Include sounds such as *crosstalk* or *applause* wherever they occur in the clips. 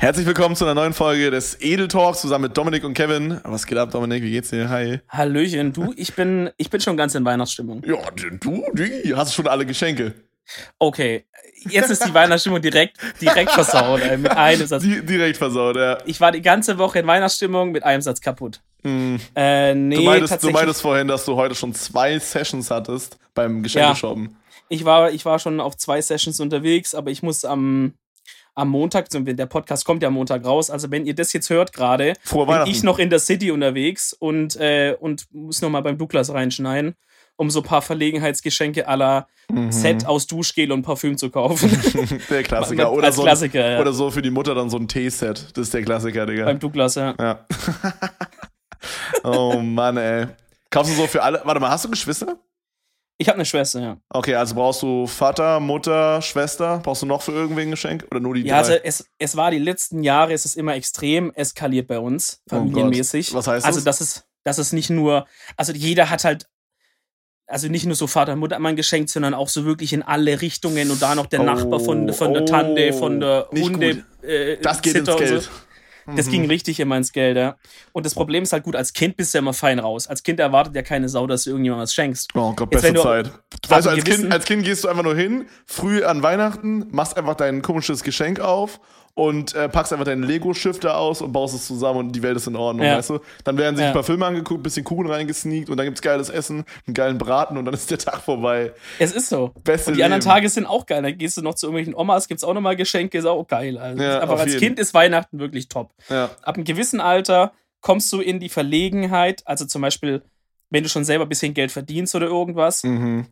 Herzlich willkommen zu einer neuen Folge des Edel Talks zusammen mit Dominik und Kevin. Was geht ab, Dominik? Wie geht's dir? Hi. Hallöchen, du, ich bin, ich bin schon ganz in Weihnachtsstimmung. Ja, du, die, hast schon alle Geschenke. Okay, jetzt ist die Weihnachtsstimmung direkt, direkt versaut, ey, mit einem Satz. Die, direkt versaut, ja. Ich war die ganze Woche in Weihnachtsstimmung mit einem Satz kaputt. Mm. Äh, nee, du, meintest, du meintest vorhin, dass du heute schon zwei Sessions hattest beim Geschenkeshoppen. Ich war, ich war schon auf zwei Sessions unterwegs, aber ich muss am, am Montag, der Podcast kommt ja am Montag raus, also wenn ihr das jetzt hört gerade, bin ich noch in der City unterwegs und, äh, und muss noch mal beim Douglas reinschneiden, um so ein paar Verlegenheitsgeschenke aller Mhm. Set aus Duschgel und Parfüm zu kaufen. *laughs* Der Klassiker. Oder so, ein, Klassiker, ja. oder so für die Mutter dann so ein Teeset. Das ist der Klassiker, Digga. beim Douglas, ja. Ja. *laughs* oh Mann, ey. Kaufst du so für alle. Warte mal, hast du Geschwister? Ich habe eine Schwester, ja. Okay, also brauchst du Vater, Mutter, Schwester? Brauchst du noch für irgendwen ein Geschenk? Oder nur die Ja, drei? also es, es war die letzten Jahre, es ist immer extrem eskaliert bei uns, Oh familienmäßig. Was heißt also, das? das ist, das ist nicht nur, also jeder hat halt, also nicht nur so Vater und Mutter immer ein Geschenk, sondern auch so wirklich in alle Richtungen und da noch der Oh, Nachbar von, von der Tante, von der Hunde. Äh, das geht ins Sitter und Geld. So. Das ging richtig immer ins Geld, ja. Und das Problem ist halt gut, als Kind bist du ja immer fein raus. Als Kind erwartet ja keine Sau, dass du irgendjemandem was schenkst. Oh Gott, beste du Zeit. Weißt du, einem als kind, als kind gehst du einfach nur hin, früh an Weihnachten, machst einfach dein komisches Geschenk auf und äh, packst einfach dein Lego-Schiff da aus und baust es zusammen und die Welt ist in Ordnung, Ja. weißt du? Dann werden sich Ja. ein paar Filme angeguckt, bisschen Kuchen reingesneakt und dann gibt's geiles Essen, einen geilen Braten und dann ist der Tag vorbei. Es ist so. Beste und die anderen Leben. Tage sind auch geil. Dann gehst du noch zu irgendwelchen Omas, gibt's auch nochmal Geschenke, ist auch geil. Also Ja, aber als jeden. Kind ist Weihnachten wirklich top. Ja. Ab einem gewissen Alter kommst du in die Verlegenheit, also zum Beispiel, wenn du schon selber ein bisschen Geld verdienst oder irgendwas, Mhm.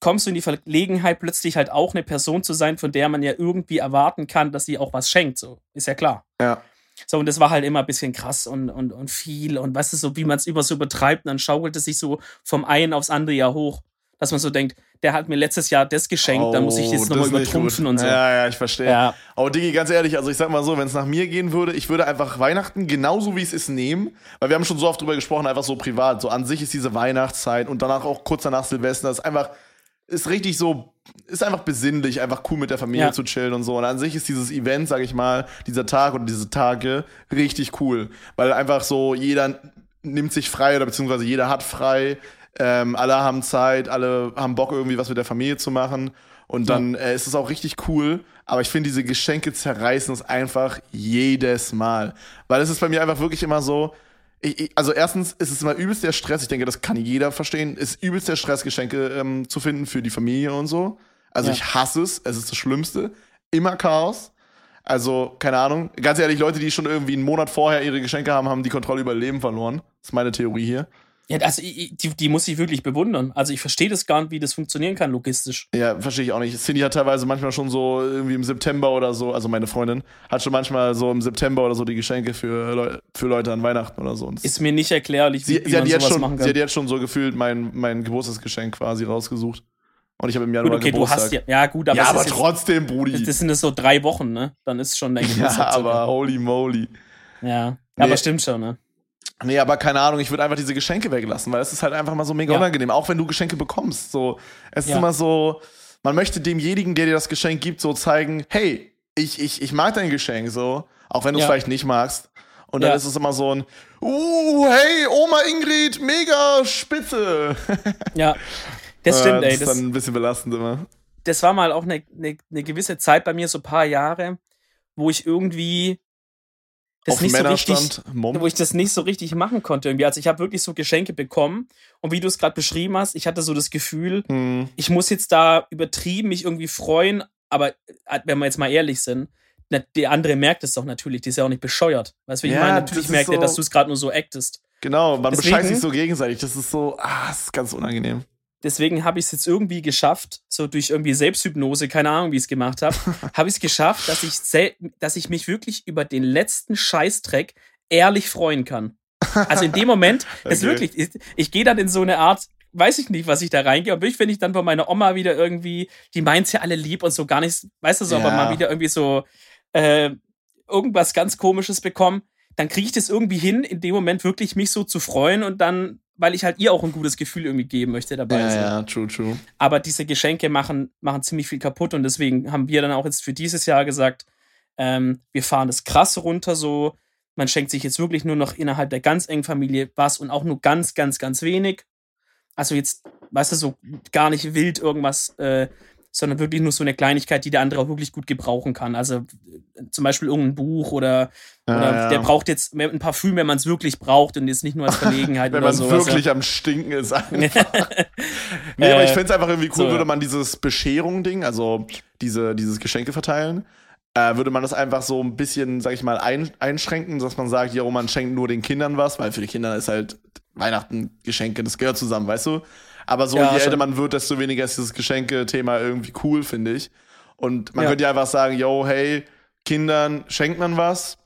Kommst du in die Verlegenheit, plötzlich halt auch eine Person zu sein, von der man ja irgendwie erwarten kann, dass sie auch was schenkt. So, ist ja klar. Ja. So, und das war halt immer ein bisschen krass und, und, und viel und weißt du, so wie man es über so übertreibt, und dann schaukelt es sich so vom einen aufs andere Jahr hoch, dass man so denkt, der hat mir letztes Jahr das geschenkt, dann muss ich das Oh, nochmal ist nicht übertrumpfen und so. Ja, ja, ich verstehe. Ja. Aber Digi, ganz ehrlich, also ich sag mal so, wenn es nach mir gehen würde, ich würde einfach Weihnachten genauso wie es ist nehmen, weil wir haben schon so oft drüber gesprochen, einfach so privat. So an sich ist diese Weihnachtszeit und danach auch kurz danach Silvester, das ist einfach, ist richtig so, ist einfach besinnlich, einfach cool mit der Familie Ja. zu chillen und so. Und an sich ist dieses Event, sag ich mal, dieser Tag oder diese Tage richtig cool, weil einfach so jeder nimmt sich frei oder beziehungsweise jeder hat frei. Ähm, alle haben Zeit, alle haben Bock, irgendwie was mit der Familie zu machen. Und dann äh, ist es auch richtig cool. Aber ich finde, diese Geschenke zerreißen es einfach jedes Mal. Weil es ist bei mir einfach wirklich immer so. Ich, ich, also erstens ist es immer übelst der Stress. Ich denke, das kann jeder verstehen. Ist übelst der Stress, Geschenke ähm, zu finden für die Familie und so. Also Ja. ich hasse es. Es ist das Schlimmste. Immer Chaos. Also, keine Ahnung. Ganz ehrlich, Leute, die schon irgendwie einen Monat vorher ihre Geschenke haben, haben die Kontrolle über ihr Leben verloren. Das ist meine Theorie hier. Ja, also die, die muss ich wirklich bewundern. Also ich verstehe das gar nicht, wie das funktionieren kann logistisch. Ja, verstehe ich auch nicht. Cindy hat teilweise manchmal schon so irgendwie im September oder so, also meine Freundin, hat schon manchmal so im September oder so die Geschenke für, Leu für Leute an Weihnachten oder so. Und Ist mir nicht erklärlich, wie, sie, wie sie, hat man jetzt sowas schon, machen sie kann. hat jetzt schon so gefühlt mein, mein Geburtstagsgeschenk quasi rausgesucht. Und ich habe im Januar Gut, okay, du Geburtstag. hast ja. Ja, gut, aber, ja, aber ist jetzt- trotzdem, Brudi. das, das sind jetzt so drei Wochen, ne? Dann ist schon dein *laughs* ja, Geburtstag. circa. aber holy moly. Ja. Nee. Aber stimmt schon, ne? Nee, aber keine Ahnung, ich würde einfach diese Geschenke weglassen, weil es ist halt einfach mal so mega Ja. unangenehm, auch wenn du Geschenke bekommst. So, es ist Ja. immer so, man möchte demjenigen, der dir das Geschenk gibt, so zeigen, hey, ich, ich, ich mag dein Geschenk, so, auch wenn du es Ja. vielleicht nicht magst. Und dann ist es immer so ein, uh, hey, Oma Ingrid, mega spitze. *laughs* Ja. Das stimmt, Äh, ey. Das ist dann ein bisschen belastend immer. das war mal auch eine, eine, eine gewisse Zeit bei mir, so ein paar Jahre, wo ich irgendwie das nicht so richtig, Mom. wo ich das nicht so richtig machen konnte irgendwie. Also ich habe wirklich so Geschenke bekommen und wie du es gerade beschrieben hast, ich hatte so das Gefühl, Hm. ich muss jetzt da übertrieben mich irgendwie freuen, aber äh, wenn wir jetzt mal ehrlich sind, der andere merkt es doch natürlich, die ist ja auch nicht bescheuert. Weißt du, wie ich Ja, meine? das Natürlich merkt er, so- dass du es gerade nur so actest. Genau, man Deswegen- bescheißt sich so gegenseitig. Das ist so, ah, das ist ganz unangenehm. Deswegen habe ich es jetzt irgendwie geschafft, so durch irgendwie Selbsthypnose, keine Ahnung, wie ich es gemacht *laughs* habe, habe ich es geschafft, dass ich, dass ich mich wirklich über den letzten Scheißdreck ehrlich freuen kann. Also in dem Moment, *laughs* ist Okay. wirklich, ich, ich gehe dann in so eine Art, weiß ich nicht, was ich da reingehe, aber ich, wenn ich dann bei meiner Oma wieder irgendwie, die meint's ja alle lieb und so gar nicht, weißt du so, aber Ja. mal wieder irgendwie so äh, irgendwas ganz Komisches bekomme, dann kriege ich das irgendwie hin, in dem Moment wirklich mich so zu freuen und dann, weil ich halt ihr auch ein gutes Gefühl irgendwie geben möchte dabei. Ja, so. ja, true, true. Aber diese Geschenke machen, machen ziemlich viel kaputt und deswegen haben wir dann auch jetzt für dieses Jahr gesagt, Ähm, wir fahren das krass runter so. Man schenkt sich jetzt wirklich nur noch innerhalb der ganz engen Familie was und auch nur ganz, ganz, ganz wenig. Also jetzt, weißt du, so gar nicht wild irgendwas, äh, sondern wirklich nur so eine Kleinigkeit, die der andere auch wirklich gut gebrauchen kann. Also äh, zum Beispiel irgendein Buch oder, Ja, oder ja. der braucht jetzt mehr- ein Parfüm, wenn man es wirklich braucht und jetzt nicht nur als *laughs* Verlegenheit Wenn man wirklich am Stinken ist. *laughs* einfach. *laughs* nee, aber ich fände es einfach irgendwie cool, so, würde man dieses Bescherung-Ding, also diese, dieses Geschenke verteilen, äh, würde man das einfach so ein bisschen, sag ich mal, ein, einschränken, dass man sagt, ja, man schenkt nur den Kindern was, weil für die Kinder ist halt Weihnachten Geschenke, das gehört zusammen, weißt du? Aber so, Ja, je schon. älter man wird, desto weniger ist dieses Geschenke-Thema irgendwie cool, finde ich. Und man Ja. könnte ja einfach sagen, yo, hey, Kindern schenkt man was,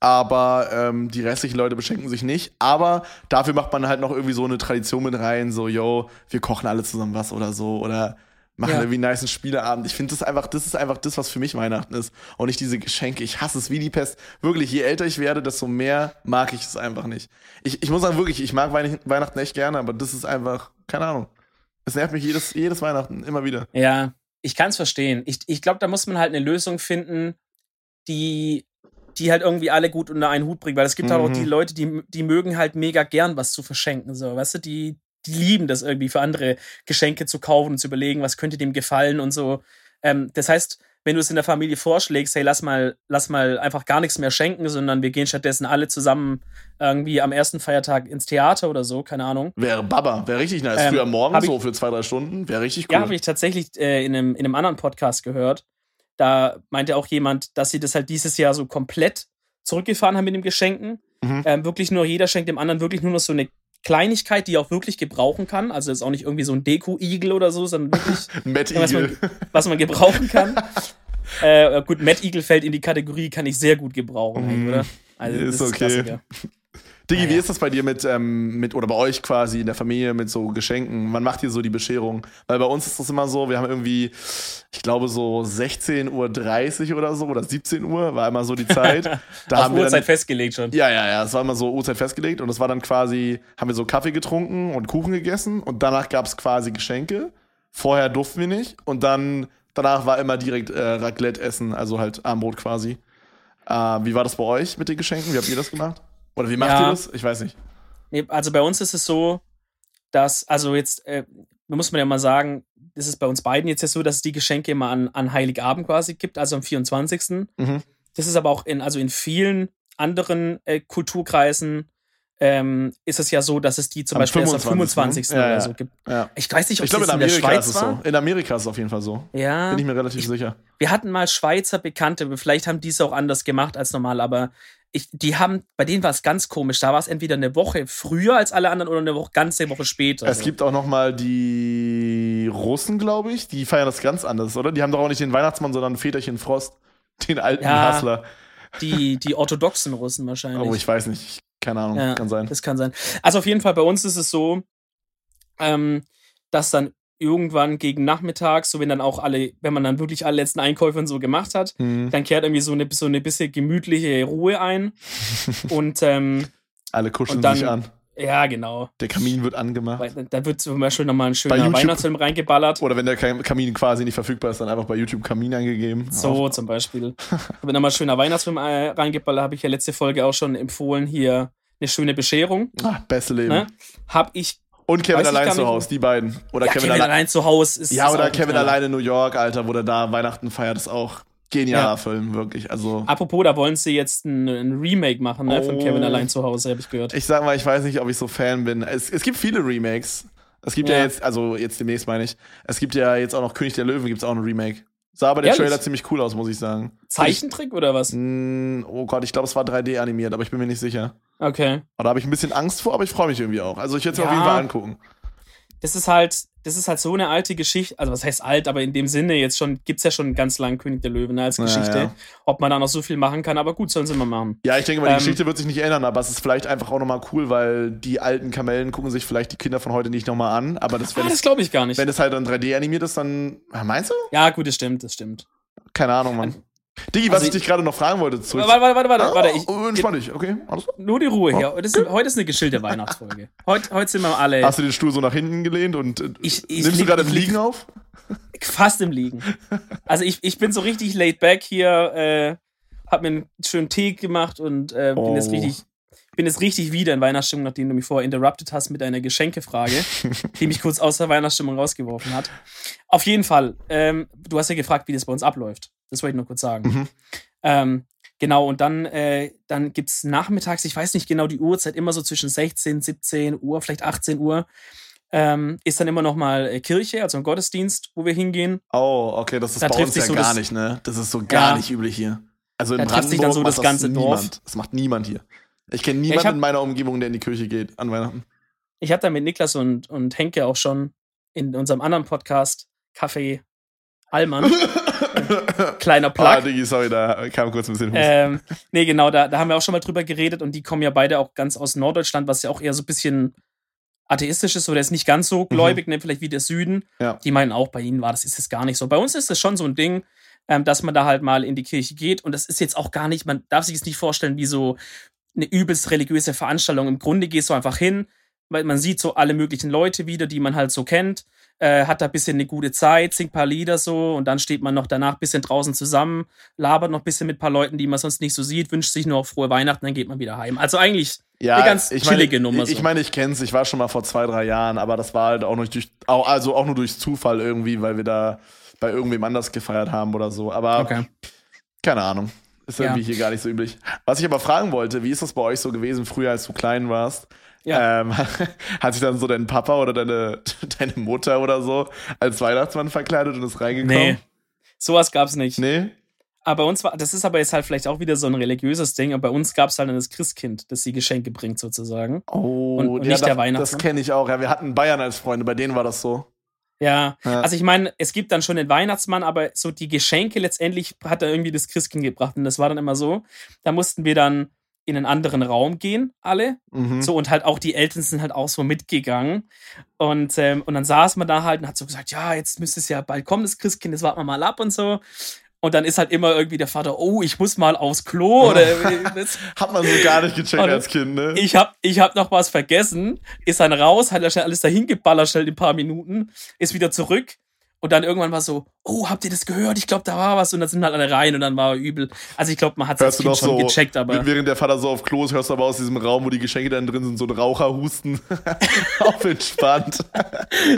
aber ähm, die restlichen Leute beschenken sich nicht. Aber dafür macht man halt noch irgendwie so eine Tradition mit rein, so, yo, wir kochen alle zusammen was oder so oder machen Ja. irgendwie einen niceen Spieleabend. Ich finde das einfach, das ist einfach das, was für mich Weihnachten ist. Und nicht diese Geschenke. Ich hasse es wie die Pest. Wirklich, je älter ich werde, desto mehr mag ich es einfach nicht. Ich, ich muss sagen, wirklich, ich mag Weihn- Weihnachten echt gerne, aber das ist einfach, keine Ahnung. Es nervt mich jedes, jedes Weihnachten, immer wieder. Ja, ich kann es verstehen. Ich, ich glaube, da muss man halt eine Lösung finden, die, die halt irgendwie alle gut unter einen Hut bringt. Weil es gibt halt auch Mhm. die Leute, die, die mögen halt mega gern was zu verschenken. So, weißt du, die, die lieben das irgendwie für andere Geschenke zu kaufen und zu überlegen, was könnte dem gefallen und so. Ähm, das heißt, wenn du es in der Familie vorschlägst, hey, lass mal, lass mal einfach gar nichts mehr schenken, sondern wir gehen stattdessen alle zusammen irgendwie am ersten Feiertag ins Theater oder so, keine Ahnung. Wäre Baba, wäre richtig nice. Ähm, Früher morgen ich- so für zwei, drei Stunden, wäre richtig cool. Ja, habe ich tatsächlich äh, in, einem, in einem anderen Podcast gehört. Da meinte auch jemand, dass sie das halt dieses Jahr so komplett zurückgefahren haben mit den Geschenken. Mhm. Ähm, wirklich nur, jeder schenkt dem anderen wirklich nur noch so eine Kleinigkeit, die er auch wirklich gebrauchen kann. Also ist auch nicht irgendwie so ein Deko-Igel oder so, sondern wirklich, *laughs* was man, was man gebrauchen kann. *laughs* äh, gut, Matt Eagle fällt in die Kategorie, kann ich sehr gut gebrauchen, Mhm. oder? Also, Ist das okay. Klassiker. Digi, wie ist das bei dir mit, ähm, mit, oder bei euch quasi in der Familie mit so Geschenken? Wann macht ihr so die Bescherung? Weil bei uns ist das immer so, wir haben irgendwie, ich glaube so 16.30 Uhr oder so oder 17 Uhr war immer so die Zeit. *laughs* Da Auf haben wir Uhrzeit dann, festgelegt schon. ja, ja, ja, es war immer so Uhrzeit festgelegt und es war dann quasi, haben wir so Kaffee getrunken und Kuchen gegessen und danach gab es quasi Geschenke. Vorher durften wir nicht und dann, danach war immer direkt äh, Raclette essen, also halt Armbrot quasi. Äh, wie war das bei euch mit den Geschenken? Wie habt ihr das gemacht? Oder wie macht Ja. ihr das? Ich weiß nicht. Also bei uns ist es so, dass, also jetzt, äh, muss man ja mal sagen, das ist bei uns beiden jetzt ja so, dass es die Geschenke immer an, an Heiligabend quasi gibt, also am 24. Mhm. Das ist aber auch in, also in vielen anderen äh, Kulturkreisen ähm, ist es ja so, dass es die zum Am Beispiel erst am 25., 25. ne? Ja, oder ja. so gibt. Ja. Ich weiß nicht, ob Ich glaube, es in in der Amerika ist Schweiz es so. In Amerika ist es auf jeden Fall so. Ja. Bin ich mir relativ sicher. Wir hatten mal Schweizer Bekannte, vielleicht haben die es auch anders gemacht als normal, aber ich, die haben, bei denen war es ganz komisch. Da war es entweder eine Woche früher als alle anderen oder eine Woche, ganze Woche später. Es gibt auch noch mal die Russen, glaube ich. Die feiern das ganz anders, oder? Die haben doch auch nicht den Weihnachtsmann, sondern Väterchen Frost. *laughs* Den alten Ja, Hustler. die, die orthodoxen Russen wahrscheinlich. Oh, ich weiß nicht. Keine Ahnung. Ja, Kann sein. Das kann sein. Also auf jeden Fall bei uns ist es so, ähm, dass dann irgendwann gegen Nachmittag, so wenn dann auch alle, wenn man dann wirklich alle letzten Einkäufe und so gemacht hat, Hm. dann kehrt irgendwie so eine, so eine bisschen gemütliche Ruhe ein. *laughs* und ähm, Alle kuscheln und dann- sich an. ja, genau. Der Kamin wird angemacht. Da wird zum Beispiel nochmal ein schöner YouTube- Weihnachtsfilm reingeballert. Oder wenn der Kam- Kamin quasi nicht verfügbar ist, dann einfach bei YouTube Kamin eingegeben. So zum Beispiel. *laughs* Wenn nochmal ein schöner Weihnachtsfilm äh, reingeballert, habe ich ja letzte Folge auch schon empfohlen, hier eine schöne Bescherung. Ah, beste Leben. Ne? Hab ich. Und Kevin Weiß allein zu. Hause, die beiden. Oder Ja, Kevin, Kevin, allein. allein zu Hause ist Ja, oder Kevin allein in New York, Alter, wo der da Weihnachten feiert, ist auch genialer Ja. Film, wirklich. Also. Apropos, da wollen sie jetzt ein, ein Remake machen, ne? Von Oh. Kevin allein zu Hause, habe ich gehört. Ich sag mal, ich weiß nicht, ob ich so Fan bin. Es, es gibt viele Remakes. Es gibt ja. Ja. jetzt, also jetzt demnächst meine ich, es gibt ja jetzt auch noch König der Löwen, gibt's auch ein Remake. Sah aber der Ehrlich? Trailer ziemlich cool aus, muss ich sagen. Zeichentrick oder was? Mm, oh Gott, ich glaube, es war 3D animiert, aber ich bin mir nicht sicher. Okay. Aber da habe ich ein bisschen Angst vor, aber ich freue mich irgendwie auch. Also ich werde es mir Ja. auf jeden Fall angucken. Das ist halt, das ist halt so eine alte Geschichte. Also, was heißt alt, aber in dem Sinne jetzt schon, gibt's ja schon ganz lang König der Löwen ne, als Ja, Geschichte. ja. Ob man da noch so viel machen kann, aber gut, sollen sie mal machen. Ja, ich denke mal, die Ähm, Geschichte wird sich nicht ändern, aber es ist vielleicht einfach auch nochmal cool, weil die alten Kamellen gucken sich vielleicht die Kinder von heute nicht nochmal an. Aber das, Ah, das es, glaube ich gar nicht. wenn es halt dann 3D animiert ist, dann. Meinst du? Ja, gut, das stimmt, das stimmt. Keine Ahnung, Mann. Digi, was Also ich dich gerade noch fragen wollte, zurück. Warte, warte, warte, warte, warte. Ich, oh, entspann dich, okay? Alles klar. nur die Ruhe hier. Heute ist, heute ist eine geschillte Weihnachtsfolge. *laughs* Heute, heute sind wir alle Hast du den Stuhl so nach hinten gelehnt und äh, Ich- ich nimmst du gerade im Liegen auf? *laughs* fast im Liegen. Also ich, ich bin so richtig laid back hier, äh, hab mir einen schönen Tee gemacht und äh, bin jetzt Oh. richtig bin jetzt richtig wieder in Weihnachtsstimmung, nachdem du mich vorher interrupted hast mit deiner Geschenkefrage, *laughs* die mich kurz aus der Weihnachtsstimmung rausgeworfen hat. Auf jeden Fall, ähm, du hast ja gefragt, wie das bei uns abläuft. Das wollte ich nur kurz sagen. Mhm. Ähm, genau, und dann, äh, dann gibt es nachmittags, ich weiß nicht genau die Uhrzeit, immer so zwischen 16, 17 Uhr, vielleicht 18 Uhr, ähm, ist dann immer noch mal äh, Kirche, also ein Gottesdienst, wo wir hingehen. Oh, okay, das ist Da bei uns ja so gar das- nicht, ne? Das ist so gar Ja. nicht üblich hier. Also in Da trifft sich dann Brandenburg so das ganze Dorf. niemand. Das macht niemand hier. Ich kenne niemanden hab- in meiner Umgebung, der in die Kirche geht an Weihnachten. Ich habe da mit Niklas und, und Henke auch schon in unserem anderen Podcast, Café Allmann, kleiner Plug. ah, Digi, sorry, da kam kurz ein bisschen Husten. Ähm, nee, genau, da, da haben wir auch schon mal drüber geredet und die kommen ja beide auch ganz aus Norddeutschland, was ja auch eher so ein bisschen atheistisch ist oder ist nicht ganz so gläubig, ne, vielleicht wie der Süden. Mhm. Ja. Die meinen auch, bei ihnen war das ist es gar nicht so. Bei uns ist es schon so ein Ding, ähm, dass man da halt mal in die Kirche geht und das ist jetzt auch gar nicht, man darf sich es nicht vorstellen wie so eine übelst religiöse Veranstaltung. Im Grunde gehst du einfach hin, weil man sieht so alle möglichen Leute wieder, die man halt so kennt, äh, hat da ein bisschen eine gute Zeit, singt ein paar Lieder so und dann steht man noch danach ein bisschen draußen zusammen, labert noch ein bisschen mit ein paar Leuten, die man sonst nicht so sieht, wünscht sich nur auf frohe Weihnachten, dann geht man wieder heim. Also eigentlich eine ganz ich chillige meine, Nummer. Ich, ich so. meine, ich kenn's. Ich war schon mal vor zwei, drei Jahren, aber das war halt auch nur durch, auch, also auch nur durch Zufall irgendwie, weil wir da bei irgendwem anders gefeiert haben oder so. Aber okay. keine Ahnung. Ist Ja. irgendwie hier gar nicht so üblich. Was ich aber fragen wollte, wie ist das bei euch so gewesen, früher, als du klein warst? Ja. Ähm, *laughs* hat sich dann so dein Papa oder deine, *laughs* deine Mutter oder so als Weihnachtsmann verkleidet und ist reingekommen? Nee. Sowas gab's nicht. Nee? Aber bei uns war, das ist aber jetzt halt vielleicht auch wieder so ein religiöses Ding, aber bei uns gab's halt dann das Christkind, das die Geschenke bringt sozusagen. Oh, Und- und ja, nicht das, der Weihnachtsmann? Das kenne ich auch. Ja, wir hatten Bayern als Freunde, bei denen war das so. Ja, Ja. also ich meine, es gibt dann schon den Weihnachtsmann, aber so die Geschenke letztendlich hat er irgendwie das Christkind gebracht. Und das war dann immer so, da mussten wir dann in einen anderen Raum gehen, alle. Mhm. So, und halt auch die Eltern sind halt auch so mitgegangen. Und, ähm, und dann saß man da halt und hat so gesagt, ja, jetzt müsste es ja bald kommen, das Christkind, das warten wir mal ab und so. Und dann ist halt immer irgendwie der Vater, oh, ich muss mal aufs Klo *laughs* oder das, Hat man so gar nicht gecheckt Oder- als Kind, ne? ich hab, ich hab noch was vergessen, ist dann raus, hat er schnell alles dahin geballert, schnell in ein paar Minuten, ist wieder zurück und dann irgendwann war so, oh, habt ihr das gehört? Ich glaube, da war was und dann sind halt alle rein und dann war er übel. Also ich glaube, man hat es schon so, gecheckt, aber während der Vater so auf Klo ist, hörst du aber aus diesem Raum, wo die Geschenke dann drin sind, so ein Raucherhusten *laughs* auf entspannt.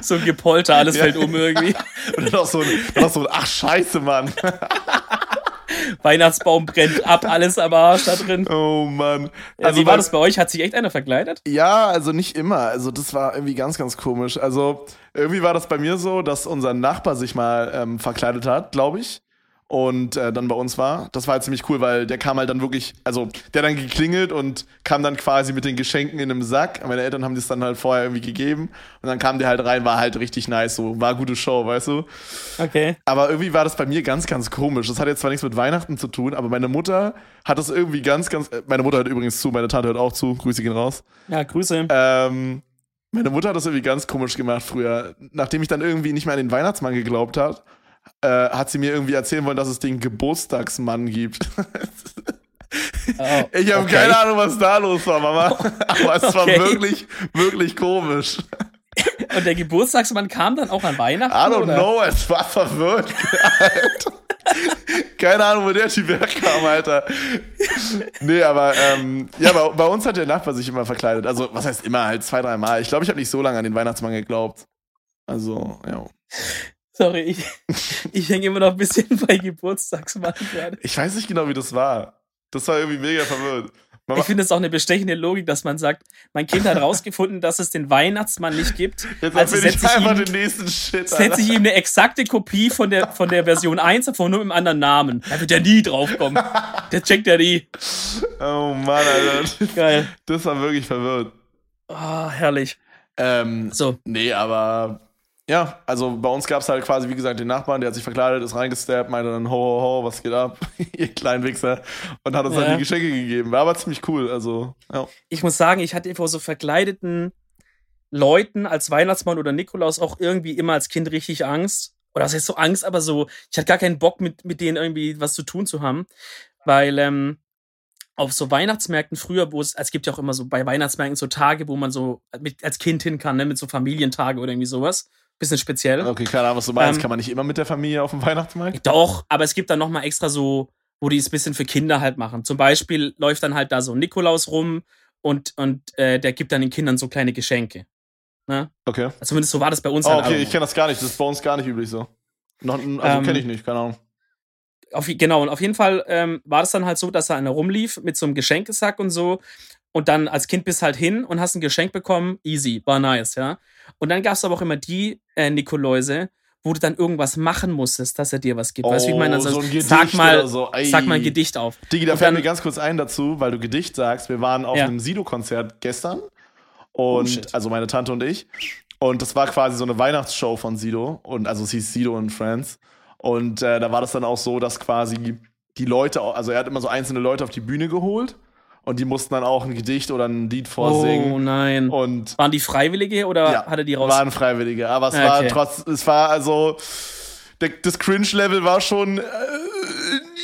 so ein Gepolter, alles Ja. fällt um irgendwie. *laughs* Und dann noch so ein, dann noch so ein ach scheiße, Mann. *laughs* Weihnachtsbaum brennt ab, alles am Arsch da drin. Oh Mann. Also, wie war das bei euch? Hat sich echt einer verkleidet? Ja, also nicht immer. Also das war irgendwie ganz, ganz komisch. Also irgendwie war das bei mir so, dass unser Nachbar sich mal ähm, verkleidet hat, glaube ich. Und äh, dann bei uns war. Das war halt ziemlich cool, weil der kam halt dann wirklich, also der dann geklingelt und kam dann quasi mit den Geschenken in einem Sack. Meine Eltern haben das dann halt vorher irgendwie gegeben. Und dann kam der halt rein, war halt richtig nice, so war gute Show, weißt du? Okay. Aber irgendwie war das bei mir ganz, ganz komisch. Das hat jetzt zwar nichts mit Weihnachten zu tun, aber meine Mutter hat das irgendwie ganz, ganz. äh, Meine Mutter hört übrigens zu, meine Tante hört auch zu. Grüße gehen raus. Ja, Grüße. Ähm, meine Mutter hat das irgendwie ganz komisch gemacht früher. Nachdem ich dann irgendwie nicht mehr an den Weihnachtsmann geglaubt hat, äh, hat sie mir irgendwie erzählen wollen, dass es den Geburtstagsmann gibt. Oh, Ich habe okay. keine Ahnung, was da los war, Mama. *laughs* Aber es war Okay. wirklich, wirklich komisch. Und der Geburtstagsmann kam dann auch an Weihnachten? I don't oder? know, es war verwirrt. Alter. Keine Ahnung, wo der Typ herkam, Alter. Nee, aber ähm, ja, bei, bei uns hat der Nachbar sich immer verkleidet. Also, was heißt immer? Halt zwei, drei Mal. Ich glaube, ich habe nicht so lange an den Weihnachtsmann geglaubt. Also, ja. Sorry, ich, ich hänge immer noch ein bisschen *laughs* bei Geburtstagsmann gerade. Ich weiß nicht genau, wie das war. Das war irgendwie mega verwirrt. Mama, Ich finde es auch eine bestechende Logik, dass man sagt, mein Kind hat rausgefunden, dass es den Weihnachtsmann nicht gibt. jetzt Also setze ich ihm, den nächsten Shit. setze ich ihm eine exakte Kopie von der, von der Version 1 davon, nur mit einem anderen Namen. Da wird er nie draufkommen. Der checkt ja nie. Oh Mann, Alter. Geil. Das war wirklich verwirrt. Oh, herrlich. Ähm, So, Nee, aber ja, also bei uns gab es halt quasi, wie gesagt, den Nachbarn, der hat sich verkleidet, ist reingesteppt, meinte dann, ho, ho, ho, was geht ab, *laughs* ihr kleinen Wichser, und hat uns Ja. dann die Geschenke gegeben. War aber ziemlich cool, also, ja. ich muss sagen, ich hatte vor so verkleideten Leuten als Weihnachtsmann oder Nikolaus auch irgendwie immer als Kind richtig Angst. oder was heißt so Angst, aber so, ich hatte gar keinen Bock, mit, mit denen irgendwie was zu tun zu haben. Weil, ähm, auf so Weihnachtsmärkten früher, wo es, es gibt ja auch immer so bei Weihnachtsmärkten so Tage, wo man so mit, als Kind hin kann, ne, mit so Familientage oder irgendwie sowas. Bisschen speziell. Okay, keine Ahnung, was du meinst. Ähm, kann man nicht immer mit der Familie auf dem Weihnachtsmarkt? Doch, aber es gibt dann nochmal extra so, wo die es ein bisschen für Kinder halt machen. Zum Beispiel läuft dann halt da so Nikolaus rum und, und äh, der gibt dann den Kindern so kleine Geschenke. Ne? Okay. Zumindest so war das bei uns. Oh, halt okay, ich kenne das gar nicht. Das ist bei uns gar nicht üblich so. Noch, also ähm, kenne ich nicht, keine Ahnung. Auf, genau, und auf jeden Fall ähm, war das dann halt so, dass da einer rumlief mit so einem Geschenkesack und so. Und dann als Kind bist halt hin und hast ein Geschenk bekommen. Easy, war nice, ja. Und dann gab es aber auch immer die äh, Nikoläuse, wo du dann irgendwas machen musstest, dass er dir was gibt. Oh, weißt du, wie ich meine? Also, so sag mal, so. sag mal ein Gedicht auf. Digi, da fällt mir ganz kurz ein dazu, weil du Gedicht sagst. Wir waren auf ja. einem Sido-Konzert gestern. Oh, und oh, also meine Tante und ich. Und das war quasi so eine Weihnachtsshow von Sido. Und also es hieß Sido und Friends. Und äh, da war das dann auch so, dass quasi die Leute, also er hat immer so einzelne Leute auf die Bühne geholt und die mussten dann auch ein Gedicht oder ein Lied vorsingen. Oh nein. Und waren die Freiwillige oder ja, hatte die raus? Waren Freiwillige, aber es okay. war trotz, es war also das Cringe-Level war schon äh,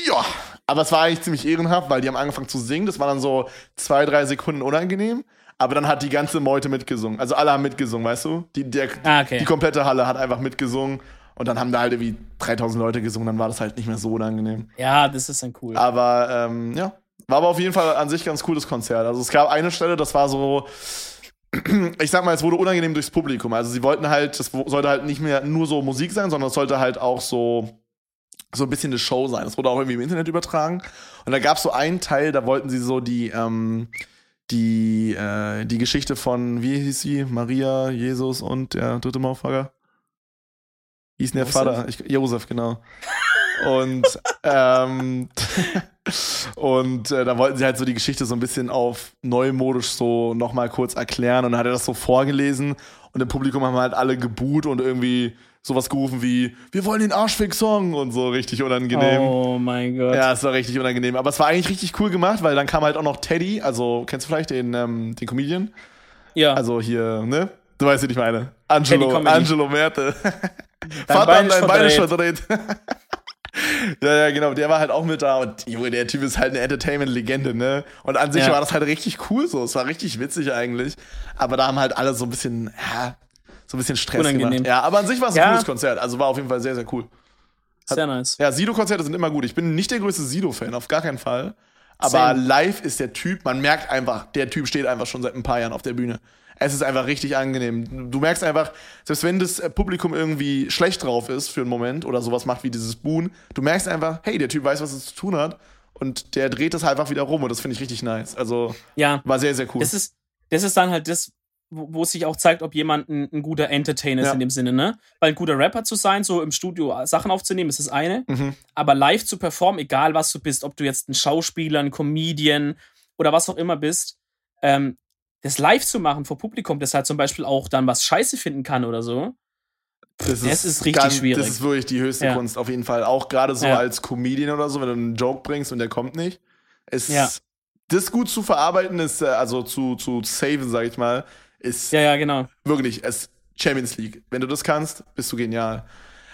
ja, aber es war eigentlich ziemlich ehrenhaft, weil die haben angefangen zu singen. Das war dann so zwei, drei Sekunden unangenehm. Aber dann hat die ganze Meute mitgesungen. Also alle haben mitgesungen, weißt du? Die, der, ah, okay. die komplette Halle hat einfach mitgesungen. Und dann haben da halt irgendwie 3000 Leute gesungen, dann war das halt nicht mehr so unangenehm. Ja, das ist dann cool. Aber ähm, ja, war aber auf jeden Fall an sich ganz cooles Konzert. Also es gab eine Stelle, das war so, *clears throat* ich sag mal, es wurde unangenehm durchs Publikum. Also sie wollten halt, das sollte halt nicht mehr nur so Musik sein, sondern es sollte halt auch so so ein bisschen eine Show sein. Das wurde auch irgendwie im Internet übertragen. Und da gab es so einen Teil, da wollten sie so die, ähm, die, äh, die Geschichte von, wie hieß sie? Maria, Jesus und der dritte Maufhager? Hieß der Vater? Ich, Josef, genau. Und, *laughs* ähm, *laughs* und äh, da wollten sie halt so die Geschichte so ein bisschen auf neumodisch so nochmal kurz erklären. Und dann hat er das so vorgelesen und im Publikum haben halt alle geboot und irgendwie sowas gerufen wie, wir wollen den Arschfick-Song und so richtig unangenehm. Oh mein Gott. Ja, es war richtig unangenehm. Aber es war eigentlich richtig cool gemacht, weil dann kam halt auch noch Teddy, also kennst du vielleicht den, ähm, den Comedian? Ja. Also hier, ne? Du weißt, wie ich meine. Angelo, Angelo Merte. *laughs* Vater Bein dein Bein ist verdreht. ja, ja, genau. Der war halt auch mit da und Junge, der Typ ist halt eine Entertainment-Legende, ne? Und an sich ja. war das halt richtig cool so. Es war richtig witzig eigentlich. Aber da haben halt alle so ein bisschen, ja, so ein bisschen Stress Unangenehm. gemacht. Ja, aber an sich war es ein ja. cooles Konzert. Also war auf jeden Fall sehr, sehr cool. Hat, sehr nice. Ja, Sido-Konzerte sind immer gut. Ich bin nicht der größte Sido-Fan, auf gar keinen Fall. Aber Same. live ist der Typ, man merkt einfach, der Typ steht einfach schon seit ein paar Jahren auf der Bühne es ist einfach richtig angenehm. Du merkst einfach, selbst wenn das äh, Publikum irgendwie schlecht drauf ist für einen Moment oder sowas macht wie dieses Boon, du merkst einfach, hey, der Typ weiß, was es zu tun hat und der dreht das einfach wieder rum und das finde ich richtig nice. Also ja, war sehr, sehr cool. Das ist, das ist dann halt das, wo es sich auch zeigt, ob jemand ein, ein guter Entertainer ist ja. in dem Sinne, ne? Weil ein guter Rapper zu sein, so im Studio Sachen aufzunehmen, ist das eine. Mhm. Aber live zu performen, egal was du bist, ob du jetzt ein Schauspieler, ein Comedian oder was auch immer bist, ähm, das live zu machen vor Publikum, das halt zum Beispiel auch dann was Scheiße finden kann oder so. Das ist, das ist richtig ganz, schwierig. Das ist wirklich die höchste ja. Kunst, auf jeden Fall. Auch gerade so ja. als Comedian oder so, wenn du einen Joke bringst und der kommt nicht. Es, ja. Das gut zu verarbeiten ist, äh, also zu, zu saven, sag ich mal, ist ja, ja, genau. wirklich es Champions League. Wenn du das kannst, bist du genial.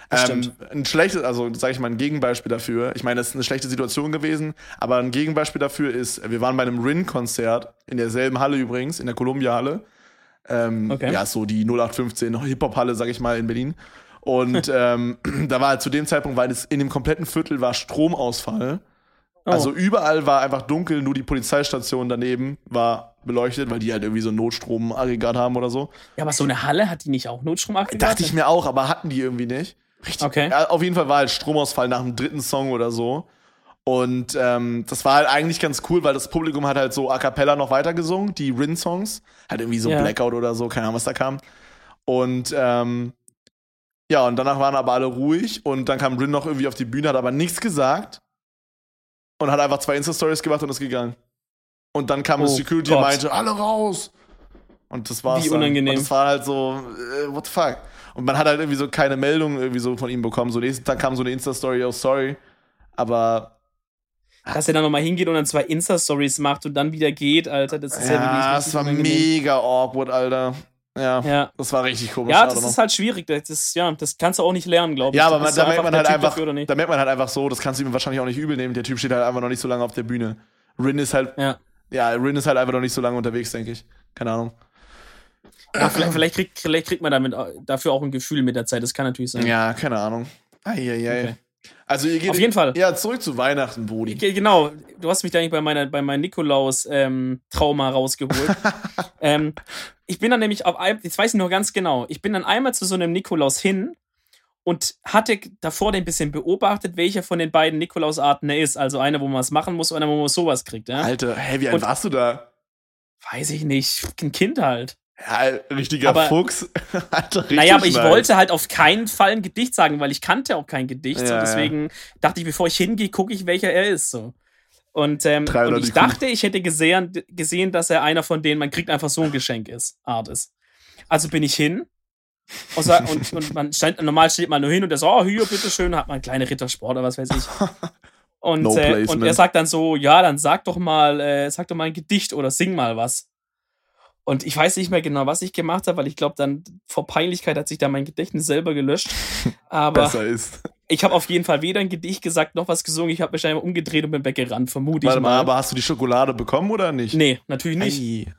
Ähm, ein schlechtes, also sage ich mal ein Gegenbeispiel dafür. Ich meine, das ist eine schlechte Situation gewesen, aber ein Gegenbeispiel dafür ist, wir waren bei einem Rin-Konzert in derselben Halle übrigens, in der Columbia-Halle. Ähm, okay. Ja, so die 0815 Hip-Hop-Halle, sag ich mal, in Berlin. Und *laughs* ähm, da war halt zu dem Zeitpunkt, weil es in dem kompletten Viertel war Stromausfall. Oh. Also überall war einfach dunkel, nur die Polizeistation daneben war beleuchtet, weil die halt irgendwie so ein Notstromaggregat haben oder so. Ja, aber so eine Halle hat die nicht auch Notstromaggregat? Dachte ich mir auch, aber hatten die irgendwie nicht. Richtig. Okay. Ja, auf jeden Fall war halt Stromausfall nach dem dritten Song oder so. Und ähm, das war halt eigentlich ganz cool, weil das Publikum hat halt so a cappella noch weitergesungen, die Rin-Songs. Halt irgendwie so ja. Blackout oder so, keine Ahnung, was da kam. Und ähm, ja, und danach waren aber alle ruhig und dann kam Rin noch irgendwie auf die Bühne, hat aber nichts gesagt und hat einfach zwei Insta-Stories gemacht und ist gegangen. Und dann kam oh, das Security Gott. und meinte, alle raus! Und das war's. Wie unangenehm. Und das war halt so, äh, what the fuck? Und man hat halt irgendwie so keine Meldung irgendwie so von ihm bekommen. So nächsten Tag kam so eine Insta-Story, oh sorry. Aber. Dass er dann nochmal hingeht und dann zwei Insta-Stories macht und dann wieder geht, Alter, das ist ja, ja wirklich. Das war mega awkward, Alter. Ja, Ja. das war richtig komisch. Ja, das ist halt schwierig. Das, ist, ja, das kannst du auch nicht lernen, glaube ich. Ja, aber man, da merkt man halt Typ einfach, da merkt man halt einfach so, das kannst du ihm wahrscheinlich auch nicht übel nehmen. Der Typ steht halt einfach noch nicht so lange auf der Bühne. Rin ist halt, Ja. ja, Rin ist halt einfach noch nicht so lange unterwegs, denke ich. Keine Ahnung. Ja, vielleicht, vielleicht, kriegt, vielleicht kriegt man damit dafür auch ein Gefühl mit der Zeit. Das kann natürlich sein. Ja, keine Ahnung. Eieiei. Okay. Also ihr geht Auf jeden Fall. Ja, zurück zu Weihnachten, Brudi. Ge- Genau, du hast mich da nicht bei meiner bei meinem Nikolaus-Trauma rausgeholt. *laughs* ähm, ich bin dann nämlich auf ein, jetzt weiß ich noch ganz genau, ich bin dann einmal zu so einem Nikolaus hin und hatte davor den bisschen beobachtet, welcher von den beiden Nikolausarten er ist. Also einer, wo man was machen muss, und einer, wo man sowas kriegt. Ja? Alter, hä, wie alt Und- warst du da? Weiß ich nicht, ein Kind halt. Ja, richtiger Aber- Fuchs. *laughs* Alter, richtig Naja, aber ich nice. wollte halt auf keinen Fall ein Gedicht sagen, weil ich kannte auch kein Gedicht. so Ja, ja. deswegen dachte ich, bevor ich hingehe, gucke ich, welcher er ist. So. Und, ähm, 300 und ich dachte, ich hätte gesehen, gesehen, dass er einer von denen, man kriegt einfach so ein Geschenk ist, Art ist. Also bin ich hin. Und, sa- *laughs* und, und man stand, normal steht man nur hin und der so, oh, hier, bitteschön, hat man einen kleinen Rittersport oder was weiß ich. *laughs* Und, No äh, und er sagt dann so, ja, dann sag doch mal, äh, sag doch mal ein Gedicht oder sing mal was. Und ich weiß nicht mehr genau, was ich gemacht habe, weil ich glaube, dann vor Peinlichkeit hat sich da mein Gedächtnis selber gelöscht. *laughs* Aber besser ist. ich habe auf jeden Fall weder ein Gedicht gesagt noch was gesungen. Ich habe mich einfach umgedreht und bin weggerannt, vermute ich Warte mal, mal. aber hast du die Schokolade bekommen oder nicht? nee, natürlich nicht. Ei.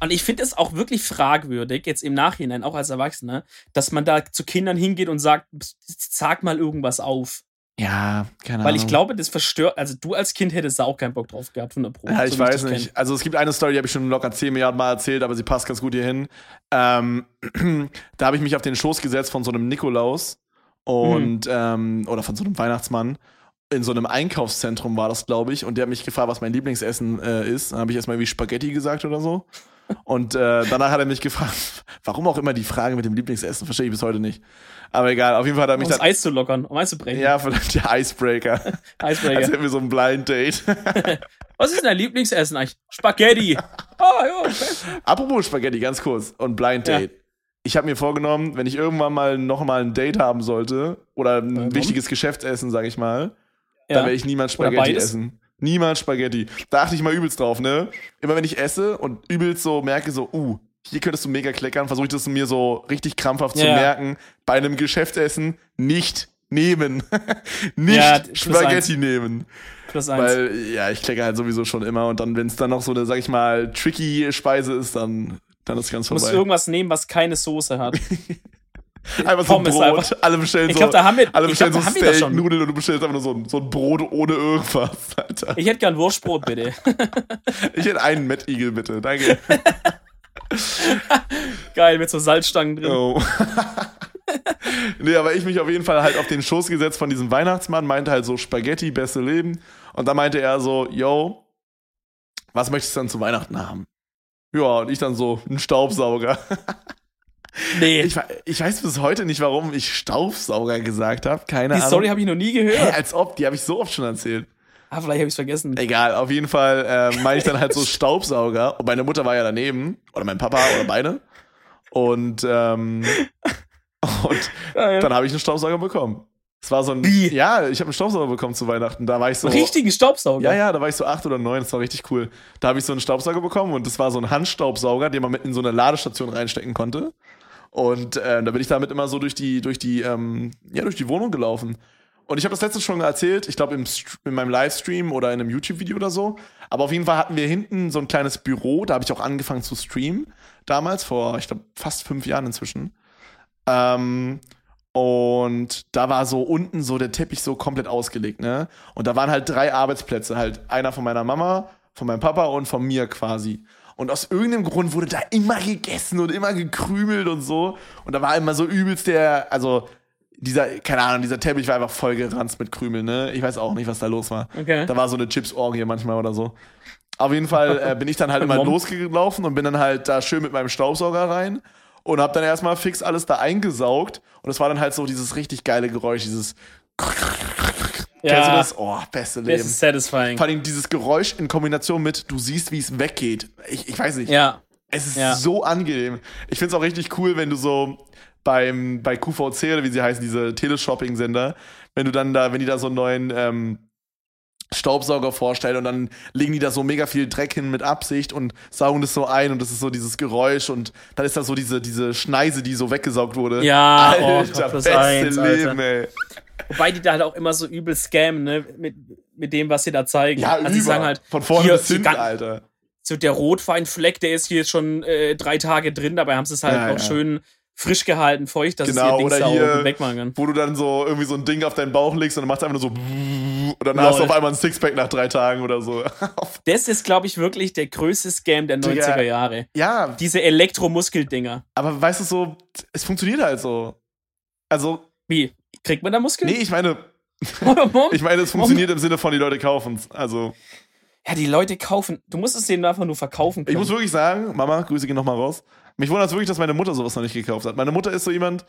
Und ich finde es auch wirklich fragwürdig, jetzt im Nachhinein, auch als Erwachsener, dass man da zu Kindern hingeht und sagt, sag mal irgendwas auf. Ja, keine Weil ich Ahnung. glaube, das verstört, also du als Kind hättest da auch keinen Bock drauf gehabt, 100 Pro. Ja, ich so weiß nicht. kenn. Also es gibt eine Story, die habe ich schon locker 10 Milliarden Mal erzählt, aber sie passt ganz gut hier hin. Ähm, *clears throat* da habe ich mich auf den Schoß gesetzt von so einem Nikolaus und ähm, oder von so einem Weihnachtsmann. In so einem Einkaufszentrum war das, glaube ich, und der hat mich gefragt, was mein Lieblingsessen äh, ist. Dann habe ich erstmal wie Spaghetti gesagt oder so. Und äh, danach hat er mich gefragt, *laughs* warum auch immer die Frage mit dem Lieblingsessen, verstehe ich bis heute nicht. Aber egal, auf jeden Fall hat er Um mich das dann. Eis zu lockern, um Eis zu brechen. Ja, vielleicht der Icebreaker. *laughs* Als Eisbrecher. hätten wir so ein Blind Date. *laughs* Was ist denn dein Lieblingsessen eigentlich? Spaghetti. Ah, ja, okay. Apropos Spaghetti, ganz kurz und Blind Ja. Date. Ich habe mir vorgenommen, wenn ich irgendwann mal noch mal ein Date haben sollte oder ein Warum? wichtiges Geschäftsessen, sage ich mal, Ja. dann werde ich niemals Spaghetti essen. Niemals Spaghetti. Da achte ich mal übelst drauf, ne? Immer wenn ich esse und übelst so merke, so, uh, hier könntest du mega kleckern, versuche ich das mir so richtig krampfhaft zu Ja. merken. Bei einem Geschäftsessen nicht nehmen. *laughs* nicht Ja, Spaghetti nehmen. Plus eins. Weil, ja, ich klecke halt sowieso schon immer und dann, wenn es dann noch so eine, sag ich mal, tricky Speise ist, dann, dann ist ganz du musst vorbei. irgendwas nehmen, was keine Soße hat. *laughs* *laughs* Einfach so ein Brot. einfach. Alle bestellen Ich so, glaube, da haben wir, alle ich glaub, bestellen da so Steak, schon. Nudeln und du bestellst einfach nur so ein, so ein Brot ohne irgendwas, *laughs* Alter. Ich hätte gern Wurstbrot, bitte. *laughs* Ich hätte einen Mettigel, bitte. Danke. Geil, mit so Salzstangen drin. Oh. nee, aber ich mich auf jeden Fall halt auf den Schoß gesetzt von diesem Weihnachtsmann, meinte halt so Spaghetti, beste Leben. Und dann meinte er so, yo, was möchtest du dann zu Weihnachten haben? Ja, und ich dann so, ein Staubsauger. Nee, Ich, ich weiß bis heute nicht, warum ich Staubsauger gesagt habe. Keine die Ahnung. Story habe ich noch nie gehört. als ob, die habe ich so oft schon erzählt. Ah, vielleicht habe ich es vergessen. Egal, auf jeden Fall äh, meine ich dann halt so Staubsauger. Und meine Mutter war ja daneben. Oder mein Papa oder beide. Und, ähm, und Geil. dann habe ich einen Staubsauger bekommen. Es war so ein. Wie? Ja, ich habe einen Staubsauger bekommen zu Weihnachten. Da war ich so. Einen richtigen Staubsauger. Ja, ja, da war ich so acht oder neun, das war richtig cool. Da habe ich so einen Staubsauger bekommen und das war so ein Handstaubsauger, den man mit in so eine Ladestation reinstecken konnte. Und äh, da bin ich damit immer so durch die, durch die, ähm, ja, durch die Wohnung gelaufen. Und ich habe das letztes schon erzählt, ich glaube in meinem Livestream oder in einem YouTube-Video oder so. Aber auf jeden Fall hatten wir hinten so ein kleines Büro, da habe ich auch angefangen zu streamen. Damals, vor, ich glaube, fast fünf Jahren inzwischen. Ähm, und da war so unten so der Teppich so komplett ausgelegt, ne? Und da waren halt drei Arbeitsplätze, halt einer von meiner Mama, von meinem Papa und von mir quasi. Und aus irgendeinem Grund wurde da immer gegessen und immer gekrümelt und so. Und da war immer so übelst der, also dieser, keine Ahnung, dieser Teppich war einfach voll geranzt mit Krümeln, ne? Ich weiß auch nicht, was da los war. Okay. Da war so eine Chips-Orgie manchmal oder so. Auf jeden Fall äh, bin ich dann halt *laughs* immer losgelaufen und bin dann halt da schön mit meinem Staubsauger rein und hab dann erstmal fix alles da eingesaugt. Und es war dann halt so dieses richtig geile Geräusch, dieses. Kennst du das? Oh, beste Das Leben. ist satisfying. Vor allem dieses Geräusch in Kombination mit, du siehst, wie es weggeht. Ich, ich weiß nicht. Ja. Es ist Ja. so angenehm. Ich finde es auch richtig cool, wenn du so beim, bei QVC oder wie sie heißen, diese Teleshopping-Sender, wenn du dann da, wenn die da so einen neuen, ähm, Staubsauger vorstelle und dann legen die da so mega viel Dreck hin mit Absicht und saugen das so ein und das ist so dieses Geräusch und dann ist da so diese, diese Schneise, die so weggesaugt wurde. Ja, Alter, oh, beste eins, Leben, Alter. ey. Wobei die da halt auch immer so übel scammen, ne? Mit, mit dem, was sie da zeigen. Ja, also über. sie sagen halt, Von vorne hier, bis hier hinten, Alter. so der Rotweinfleck, der ist hier jetzt schon äh, drei Tage drin, dabei haben sie es halt Ja, auch ja. schön frisch gehalten, feucht, dass Genau, es ihr Ding oder sauber hier- wegmachen kann. Wo du dann so irgendwie so ein Ding auf deinen Bauch legst und dann macht es einfach nur so *laughs* und dann Lol. hast du auf einmal ein Sixpack nach drei Tagen oder so. *laughs* Das ist, glaube ich, wirklich der größte Scam der 90er Jahre. ja, Diese Elektromuskeldinger. aber weißt du so, es funktioniert halt so. Also, Wie? Kriegt man da Muskeln? nee, ich meine, *laughs* ich meine, es funktioniert im Sinne von, die Leute kaufen es. Also, ja, die Leute kaufen. Du musst es denen einfach nur verkaufen ich können. muss wirklich sagen, Mama, Grüße gehen nochmal raus. Mich wundert es wirklich, dass meine Mutter sowas noch nicht gekauft hat. Meine Mutter ist so jemand,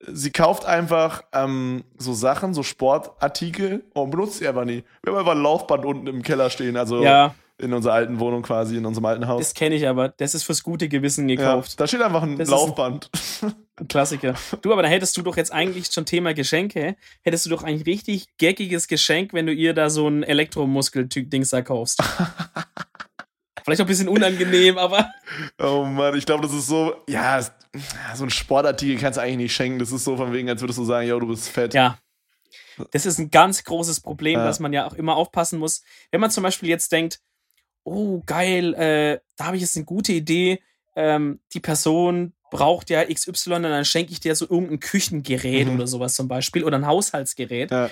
sie kauft einfach ähm, so Sachen, so Sportartikel und benutzt sie einfach nie. Wir haben einfach ein Laufband unten im Keller stehen, also ja, in unserer alten Wohnung quasi, in unserem alten Haus. das kenne ich aber. Das ist fürs gute Gewissen Ja, gekauft. da steht einfach ein Das Laufband. Ein Klassiker. Du, aber da hättest du doch jetzt eigentlich schon Thema Geschenke, hättest du doch ein richtig geckiges Geschenk, wenn du ihr da so ein Elektromuskel-Dings da kaufst. *laughs* Vielleicht auch ein bisschen unangenehm, aber Oh Mann, ich glaube, das ist so, ja, so ein Sportartikel kannst du eigentlich nicht schenken. Das ist so von wegen, als würdest du sagen, yo, du bist fett. ja. Das ist ein ganz großes Problem, Ja. dass man ja auch immer aufpassen muss. Wenn man zum Beispiel jetzt denkt, oh geil, äh, da habe ich jetzt eine gute Idee, ähm, die Person braucht ja XY und dann schenke ich dir so irgendein Küchengerät Mhm. oder sowas zum Beispiel oder ein Haushaltsgerät. Ja.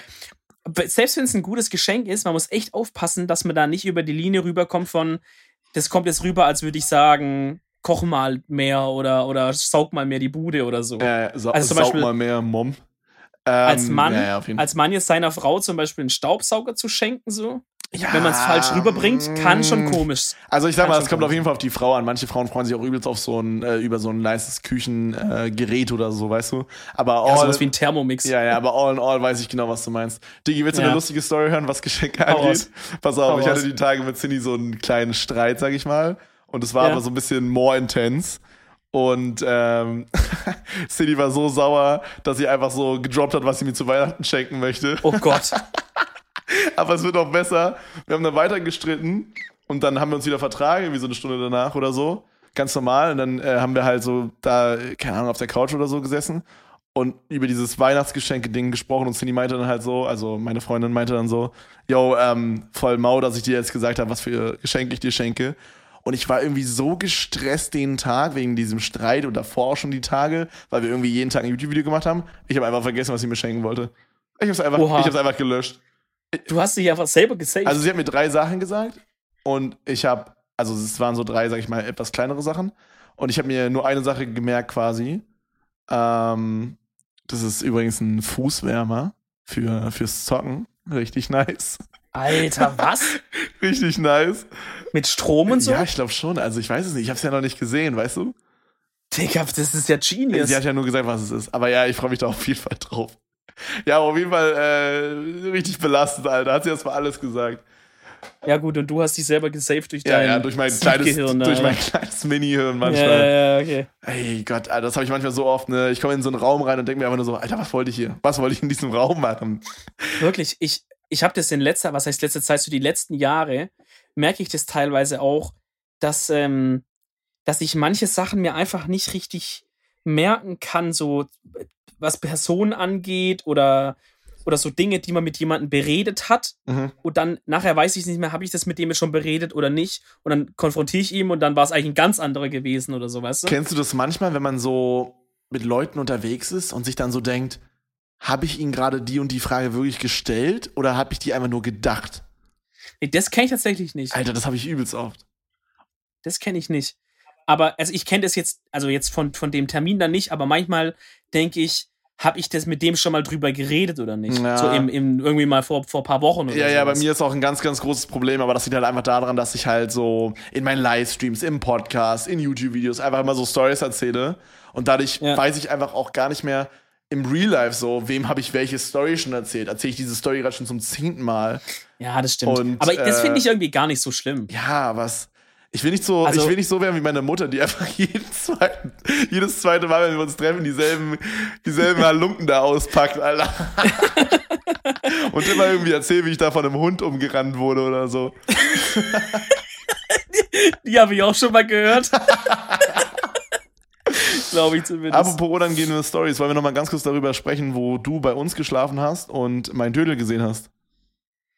Selbst wenn es ein gutes Geschenk ist, man muss echt aufpassen, dass man da nicht über die Linie rüberkommt von, das kommt jetzt rüber, als würde ich sagen, koch mal mehr oder, oder saug mal mehr die Bude oder so. Äh, sa Also zum saug Beispiel- mal mehr, Mom. Ähm, als Mann, ja, als Mann jetzt seiner Frau zum Beispiel einen Staubsauger zu schenken, so, Ja, wenn man es falsch rüberbringt, kann schon mm. komisch. Also ich sag mal, es kommt komisch auf jeden Fall auf die Frau an. Manche Frauen freuen sich auch übelst auf so ein, äh, über so ein nices Küchengerät äh, oder so, weißt du? Aber Ja, all, sowas wie ein Thermomix. ja, ja, aber all in all weiß ich genau, was du meinst. Digi, willst du Ja. eine lustige Story hören, was Geschenke Hau angeht? raus. Pass auf, Hau ich hatte raus. die Tage mit Cindy so einen kleinen Streit, sag ich mal. Und es war Ja. aber so ein bisschen more intense. Und ähm, *laughs* Cindy war so sauer, dass sie einfach so gedroppt hat, was sie mir zu Weihnachten schenken möchte. Oh Gott. *laughs* *laughs* Aber es wird auch besser. Wir haben dann weiter gestritten und dann haben wir uns wieder vertragen, irgendwie so eine Stunde danach oder so. Ganz normal. Und dann äh, haben wir halt so da, keine Ahnung, auf der Couch oder so gesessen und über dieses Weihnachtsgeschenke-Ding gesprochen und Cindy meinte dann halt so, also meine Freundin meinte dann so, yo, ähm, voll mau, dass ich dir jetzt gesagt habe, was für Geschenke ich dir schenke. Und ich war irgendwie so gestresst den Tag wegen diesem Streit und davor auch schon die Tage, weil wir irgendwie jeden Tag ein YouTube-Video gemacht haben. Ich habe einfach vergessen, was sie mir schenken wollte. Ich habe einfach, Oha. ich hab's einfach gelöscht. Du hast dich einfach selber gesaved. Also sie hat mir drei Sachen gesagt und ich habe, also es waren so drei, sag ich mal, etwas kleinere Sachen und ich habe mir nur eine Sache gemerkt quasi. Ähm, das ist übrigens ein Fußwärmer für fürs Zocken, richtig nice, Alter, was? *laughs* richtig nice. Mit Strom und so? Ja, ich glaube schon. Also ich weiß es nicht, ich habe es ja noch nicht gesehen, weißt du? Digga, das ist ja genius. Sie hat ja nur gesagt, was es ist. Aber ja, ich freue mich da auf jeden Fall drauf. *laughs* Ja, auf jeden Fall äh, richtig belastend, Alter. Hat sie erstmal alles gesagt. Ja, gut, und du hast dich selber gesaved durch Ja, dein ja, durch mein kleines, Gehirn. durch mein kleines Mini-Hirn manchmal. Ja, ja, okay. Ey Gott, Alter, das habe ich manchmal so oft, ne? Ich komme in so einen Raum rein und denke mir einfach nur so, Alter, was wollte ich hier? Was wollte ich in diesem Raum machen? Wirklich, ich, ich habe das in letzter, was heißt letzte Zeit, so die letzten Jahre, merke ich das teilweise auch, dass, ähm, dass ich manche Sachen mir einfach nicht richtig merken kann, so was Personen angeht oder, oder so Dinge, die man mit jemandem beredet hat. Mhm. Und dann nachher weiß ich nicht mehr, habe ich das mit dem jetzt schon beredet oder nicht. Und dann konfrontiere ich ihn und dann war es eigentlich ein ganz anderer gewesen oder so, weißt du? Kennst du das manchmal, wenn man so mit Leuten unterwegs ist und sich dann so denkt, habe ich ihnen gerade die und die Frage wirklich gestellt oder habe ich die einfach nur gedacht? Nee, das kenne ich tatsächlich nicht. Alter, das habe ich übelst oft. Das kenne ich nicht. Aber, also ich kenne das jetzt, also jetzt von, von dem Termin dann nicht, aber manchmal denke ich, habe ich das mit dem schon mal drüber geredet oder nicht? Ja. So im, im, irgendwie mal vor, vor ein paar Wochen oder Ja, ja, bei sowas. mir ist auch ein ganz, ganz großes Problem, aber das liegt halt einfach daran, dass ich halt so in meinen Livestreams, im Podcast, in YouTube-Videos einfach immer so Stories erzähle. Und dadurch Ja. weiß ich einfach auch gar nicht mehr im Real Life so, wem habe ich welche Story schon erzählt. Erzähle ich diese Story gerade schon zum zehnten Mal. Ja, das stimmt. Und, aber das äh, finde ich irgendwie gar nicht so schlimm. Ja, was. Ich will nicht so, Also- ich will nicht so werden wie meine Mutter, die einfach *laughs* jeden zweiten, jedes zweite Mal, wenn wir uns treffen, dieselben, dieselben *laughs* Halunken da auspackt, Alter. *laughs* Und immer irgendwie erzählt, wie ich da von einem Hund umgerannt wurde oder so. Die habe ich auch schon mal gehört. Glaube ich zumindest. Apropos unangenehme Stories, wollen wir noch mal ganz kurz darüber sprechen, wo du bei uns geschlafen hast und mein Dödel gesehen hast?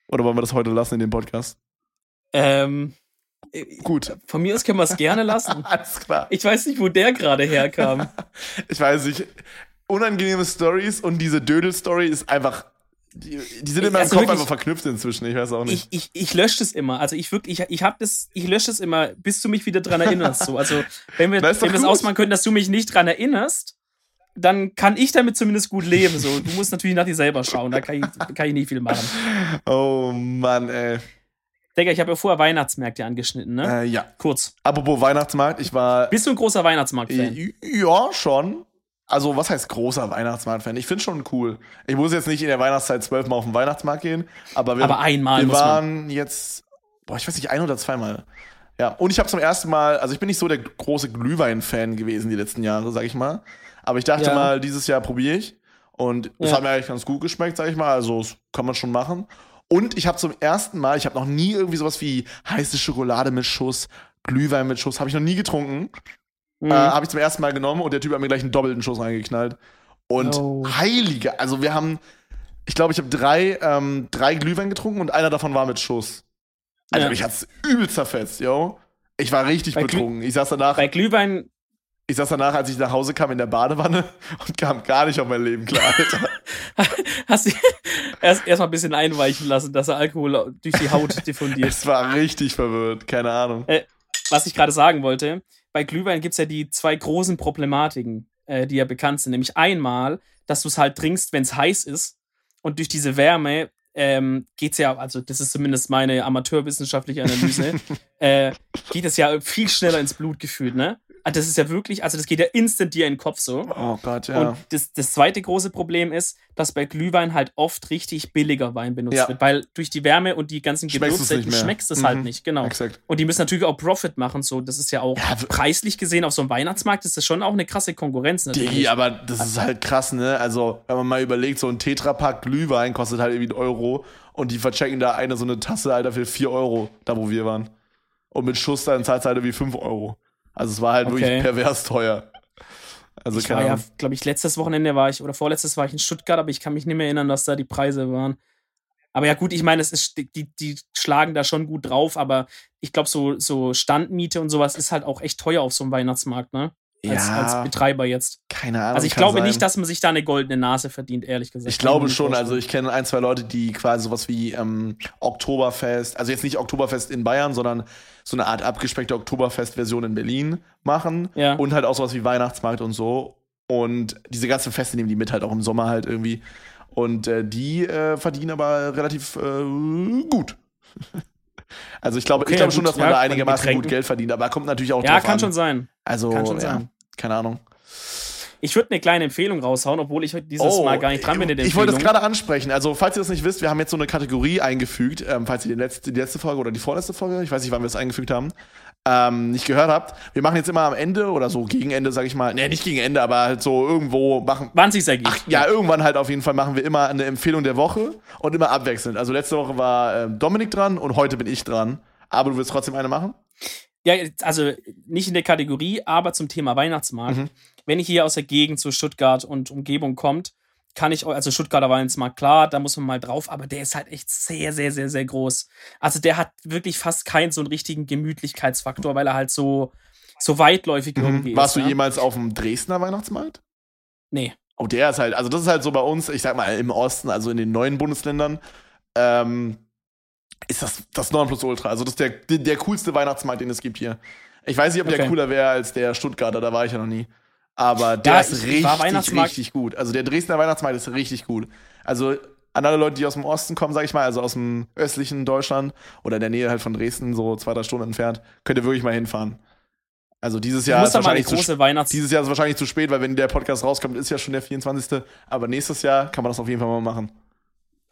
Oder wollen wir das heute lassen in dem Podcast? ähm, Gut, von mir aus können wir es gerne lassen. *laughs* alles klar. Ich weiß nicht, wo der gerade herkam. *laughs* Ich weiß nicht. Unangenehme Stories und diese Dödel-Story ist einfach. Die, die sind in meinem Also Kopf wirklich- einfach verknüpft inzwischen. Ich weiß auch nicht. Ich, ich, ich lösche das immer. Also ich wirklich, ich, ich habe das, ich lösche das immer, bis du mich wieder dran erinnerst. So. Also wenn wir, wenn es gut. ausmachen können, dass du mich nicht dran erinnerst, dann kann ich damit zumindest gut leben. So. Du musst natürlich nach dir selber schauen, da kann ich, kann ich nicht viel machen. oh Mann, ey. Digga, ich habe ja vorher Weihnachtsmärkte angeschnitten, ne? Äh, ja. Kurz. Apropos Weihnachtsmarkt, ich war. Bist du ein großer Weihnachtsmarkt-Fan? Ja, schon. Also, was heißt großer Weihnachtsmarkt-Fan? Ich finde schon cool. Ich muss jetzt nicht in der Weihnachtszeit zwölfmal auf den Weihnachtsmarkt gehen, aber wir, Aber einmal wir waren jetzt, boah, ich weiß nicht, ein oder zweimal. Ja, und ich habe zum ersten Mal, also ich bin nicht so der große Glühwein-Fan gewesen die letzten Jahre, sag ich mal. Aber ich dachte Ja. mal, dieses Jahr probiere ich. Und es Ja. hat mir eigentlich ganz gut geschmeckt, sag ich mal. Also, das kann man schon machen. Und ich habe zum ersten Mal, ich habe noch nie irgendwie sowas wie heiße Schokolade mit Schuss, Glühwein mit Schuss, habe ich noch nie getrunken. Mhm. Äh, habe ich zum ersten Mal genommen und der Typ hat mir gleich einen doppelten Schuss reingeknallt. Und Oh. heilige, also wir haben, ich glaube, ich habe drei, ähm, drei Glühwein getrunken und einer davon war mit Schuss. Also Ja. mich hat's übel zerfetzt, yo. Ich war richtig Bei Glüh- betrunken. Ich saß danach, Bei Glühwein, ich saß danach, als ich nach Hause kam, in der Badewanne *laughs* und kam gar nicht auf mein Leben klar, Alter. *laughs* hast du erst, erst mal ein bisschen einweichen lassen, dass der Alkohol durch die Haut diffundiert. es war richtig verwirrt, keine Ahnung. was ich gerade sagen wollte, bei Glühwein gibt es ja die zwei großen Problematiken, äh, die ja bekannt sind. Nämlich einmal, dass du es halt trinkst, wenn es heiß ist. Und durch diese Wärme ähm, geht es ja, also das ist zumindest meine amateurwissenschaftliche Analyse, *laughs* äh, geht es ja viel schneller ins Blut gefühlt, ne? Also das ist ja wirklich, also das geht ja instant dir in den Kopf so. Oh Gott, ja. Und das, das zweite große Problem ist, dass bei Glühwein halt oft richtig billiger Wein benutzt Ja. wird, weil durch die Wärme und die ganzen Gewürze schmeckst es halt Mhm. nicht, genau. Exakt. Und die müssen natürlich auch Profit machen, so. Das ist ja auch Ja, preislich gesehen auf so einem Weihnachtsmarkt ist das schon auch eine krasse Konkurrenz natürlich. Digi, aber das ist halt krass, ne? Also, wenn man mal überlegt, so ein Tetrapack Glühwein kostet halt irgendwie einen Euro und die verchecken da eine so eine Tasse, Alter, für 4 Euro, da wo wir waren. Und mit Schuss dann zahlt halt irgendwie 5 Euro. Also, es war halt Okay. wirklich pervers teuer. Also, ich war ja, glaube ich, letztes Wochenende war ich, oder vorletztes war ich in Stuttgart, aber ich kann mich nicht mehr erinnern, dass da die Preise waren. Aber ja, gut, ich meine, es ist, die, die schlagen da schon gut drauf, aber ich glaube, so, so Standmiete und sowas ist halt auch echt teuer auf so einem Weihnachtsmarkt, ne? Als, Ja. als Betreiber jetzt. keine Ahnung. Also ich glaube sein. nicht, dass man sich da eine goldene Nase verdient, ehrlich gesagt. Ich glaube schon, also ich kenne ein, zwei Leute, die quasi sowas wie ähm, Oktoberfest, also jetzt nicht Oktoberfest in Bayern, sondern so eine Art abgespeckte Oktoberfest-Version in Berlin machen. Ja. Und halt auch sowas wie Weihnachtsmarkt und so. Und diese ganzen Feste nehmen die mit halt auch im Sommer halt irgendwie. Und äh, die äh, verdienen aber relativ äh, gut. *laughs* also ich glaube, Okay, ich glaube schon, dass man Ja, da einigermaßen gut Geld verdient, aber kommt natürlich auch Ja, kann an. schon sein. Also, kann schon ja, sein. Keine Ahnung. Ich würde eine kleine Empfehlung raushauen, obwohl ich heute dieses Mal gar nicht dran bin in der Oh, Ich wollte das gerade ansprechen. Also, falls ihr das nicht wisst, wir haben jetzt so eine Kategorie eingefügt, ähm, falls ihr die letzte, die letzte Folge oder die vorletzte Folge, ich weiß nicht, wann wir das eingefügt haben, ähm, nicht gehört habt. Wir machen jetzt immer am Ende oder so gegen Ende, sag ich mal. Nee, nicht gegen Ende, aber halt so irgendwo machen. Wann sich's ergibt. Ja, irgendwann halt auf jeden Fall machen wir immer eine Empfehlung der Woche und immer abwechselnd. Also letzte Woche war ähm, Dominik dran und heute bin ich dran. Aber du willst trotzdem eine machen? Ja, also nicht in der Kategorie, aber zum Thema Weihnachtsmarkt. Mhm. Wenn ich hier aus der Gegend zu Stuttgart und Umgebung kommt, kann ich, eu- also Stuttgarter Weihnachtsmarkt, klar, da muss man mal drauf, aber der ist halt echt sehr, sehr, sehr, sehr groß. Also der hat wirklich fast keinen so einen richtigen Gemütlichkeitsfaktor, weil er halt so, so weitläufig irgendwie Mhm. Warst ist. du ne? jemals auf dem Dresdner Weihnachtsmarkt? Nee. Oh, der ist halt, also das ist halt so bei uns, ich sag mal im Osten, also in den neuen Bundesländern, ähm, ist das das Nonplusultra. Also das ist der, der, der coolste Weihnachtsmarkt, den es gibt hier. Ich weiß nicht, ob der Okay. cooler wäre als der Stuttgarter, da war ich ja noch nie. Aber der Ja, ist ich- ich richtig, richtig gut. Also der Dresdner Weihnachtsmarkt ist richtig gut. Also an alle Leute, die aus dem Osten kommen, sag ich mal, also aus dem östlichen Deutschland oder in der Nähe halt von Dresden, so zwei, drei Stunden entfernt, könnt ihr wirklich mal hinfahren. Also dieses Jahr ist wahrscheinlich zu Weihnachts... dieses Jahr ist wahrscheinlich zu spät, weil wenn der Podcast rauskommt, ist ja schon der 24. Aber nächstes Jahr kann man das auf jeden Fall mal machen.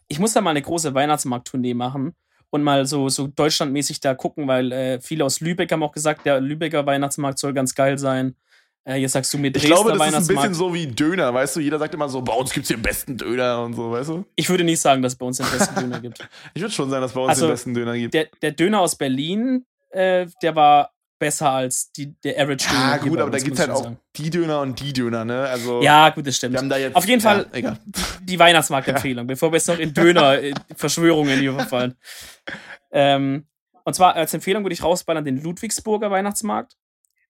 ich muss da mal eine große Weihnachtsmarkttournee machen. Und mal so, so deutschlandmäßig da gucken, weil äh, viele aus Lübeck haben auch gesagt, der Lübecker Weihnachtsmarkt soll ganz geil sein. Äh, jetzt sagst du mir Ich glaube, das ist ein bisschen so wie Döner, weißt du? Jeder sagt immer so, bei uns gibt es den besten Döner und so, weißt du? Ich würde nicht sagen, dass es bei uns den besten Döner *laughs* gibt. Ich würde schon sagen, dass es bei uns Also, den besten Döner gibt. Der, der Döner aus Berlin, äh, der war besser als die, der Average Döner. Ja, hier gut, aber da gibt es halt auch sagen. die Döner und die Döner, ne? Also, Ja, gut, das stimmt. wir haben da jetzt. Auf jeden Fall Ja, die Weihnachtsmarktempfehlung, bevor wir jetzt noch in Döner-Verschwörungen *laughs* hier verfallen. Ähm, und zwar als Empfehlung würde ich rausballern den Ludwigsburger Weihnachtsmarkt.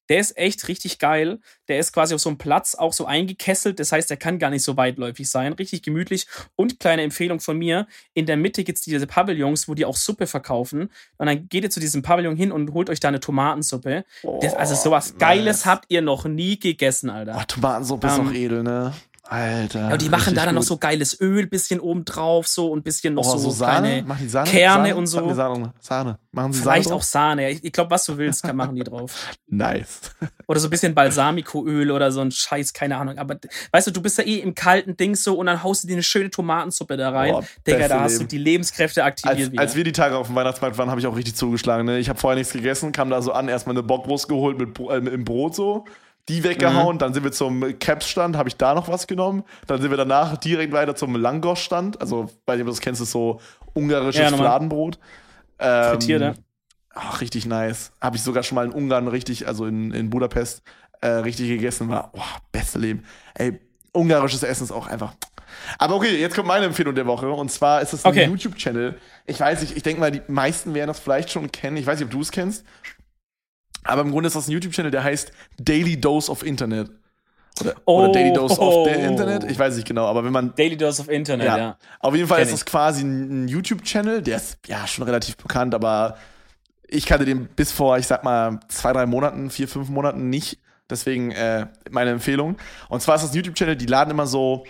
Der ist echt richtig geil. Der ist quasi auf so einem Platz auch so eingekesselt. Das heißt, der kann gar nicht so weitläufig sein. Richtig gemütlich. Und kleine Empfehlung von mir: In der Mitte gibt es diese Pavillons, wo die auch Suppe verkaufen. Und dann geht ihr zu diesem Pavillon hin und holt euch da eine Tomatensuppe. Das, also sowas Oh, Geiles nice. habt ihr noch nie gegessen, Alter. Oh, Tomatensuppe ist Ähm, auch edel, ne? Alter. Ja, und die machen da dann noch gut. so geiles Öl, bisschen oben drauf, so und bisschen noch Oh, so, Sahne? kleine die Sahne? Kerne Sahne? und so. Sahne, Sahne. Machen sie Vielleicht Sahne auch Sahne. Ich, ich glaube, was du willst, kann machen die drauf. *laughs* Nice. *laughs* Oder so ein bisschen Balsamicoöl oder so ein Scheiß, keine Ahnung. Aber weißt du, du bist ja eh im kalten Ding so und dann haust du dir eine schöne Tomatensuppe da rein. Boah, Digga, da hast Leben. du die Lebenskräfte aktiviert Als, wieder. als wir die Tage auf dem Weihnachtsmarkt waren, habe ich auch richtig zugeschlagen. Ne? Ich habe vorher nichts gegessen, kam da so an, erstmal eine Bockwurst geholt mit, äh, mit im Brot so, die Mhm. weggehauen, dann sind wir zum Caps-Stand, habe ich da noch was genommen. Dann sind wir danach direkt weiter zum Langos-Stand. Also, weil du das kennst, ist so ungarisches Ja. Fladenbrot. Ähm, Frittierte. Ach, richtig nice. Habe ich sogar schon mal in Ungarn richtig, also in, in Budapest, äh, richtig gegessen. War, oh, beste Leben. Ey, ungarisches Essen ist auch einfach. Aber okay, jetzt kommt meine Empfehlung der Woche. Und zwar ist es ein Okay. YouTube-Channel. Ich weiß nicht, ich denke mal, die meisten werden das vielleicht schon kennen. Ich weiß nicht, ob du es kennst. Aber im Grunde ist das ein YouTube-Channel, der heißt Daily Dose of Internet. Oder, oder Oh. Daily Dose of the Internet. Ich weiß nicht genau, aber wenn man Daily Dose of Internet, ja. ja. Auf jeden Fall Kenn ist das quasi ein ein YouTube-Channel, der ist ja schon relativ bekannt, aber ich kannte den bis vor, ich sag mal, zwei, drei Monaten, vier, fünf Monaten nicht. Deswegen äh, meine Empfehlung. Und zwar ist das ein YouTube-Channel, die laden immer so,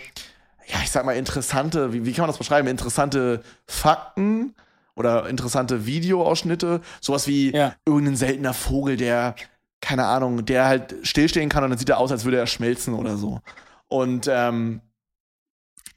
ja, ich sag mal, interessante, wie, wie kann man das beschreiben? Interessante Fakten oder interessante Videoausschnitte. Sowas wie Ja. irgendein seltener Vogel, der, keine Ahnung, der halt stillstehen kann und dann sieht er aus, als würde er schmelzen oder so. Und ähm,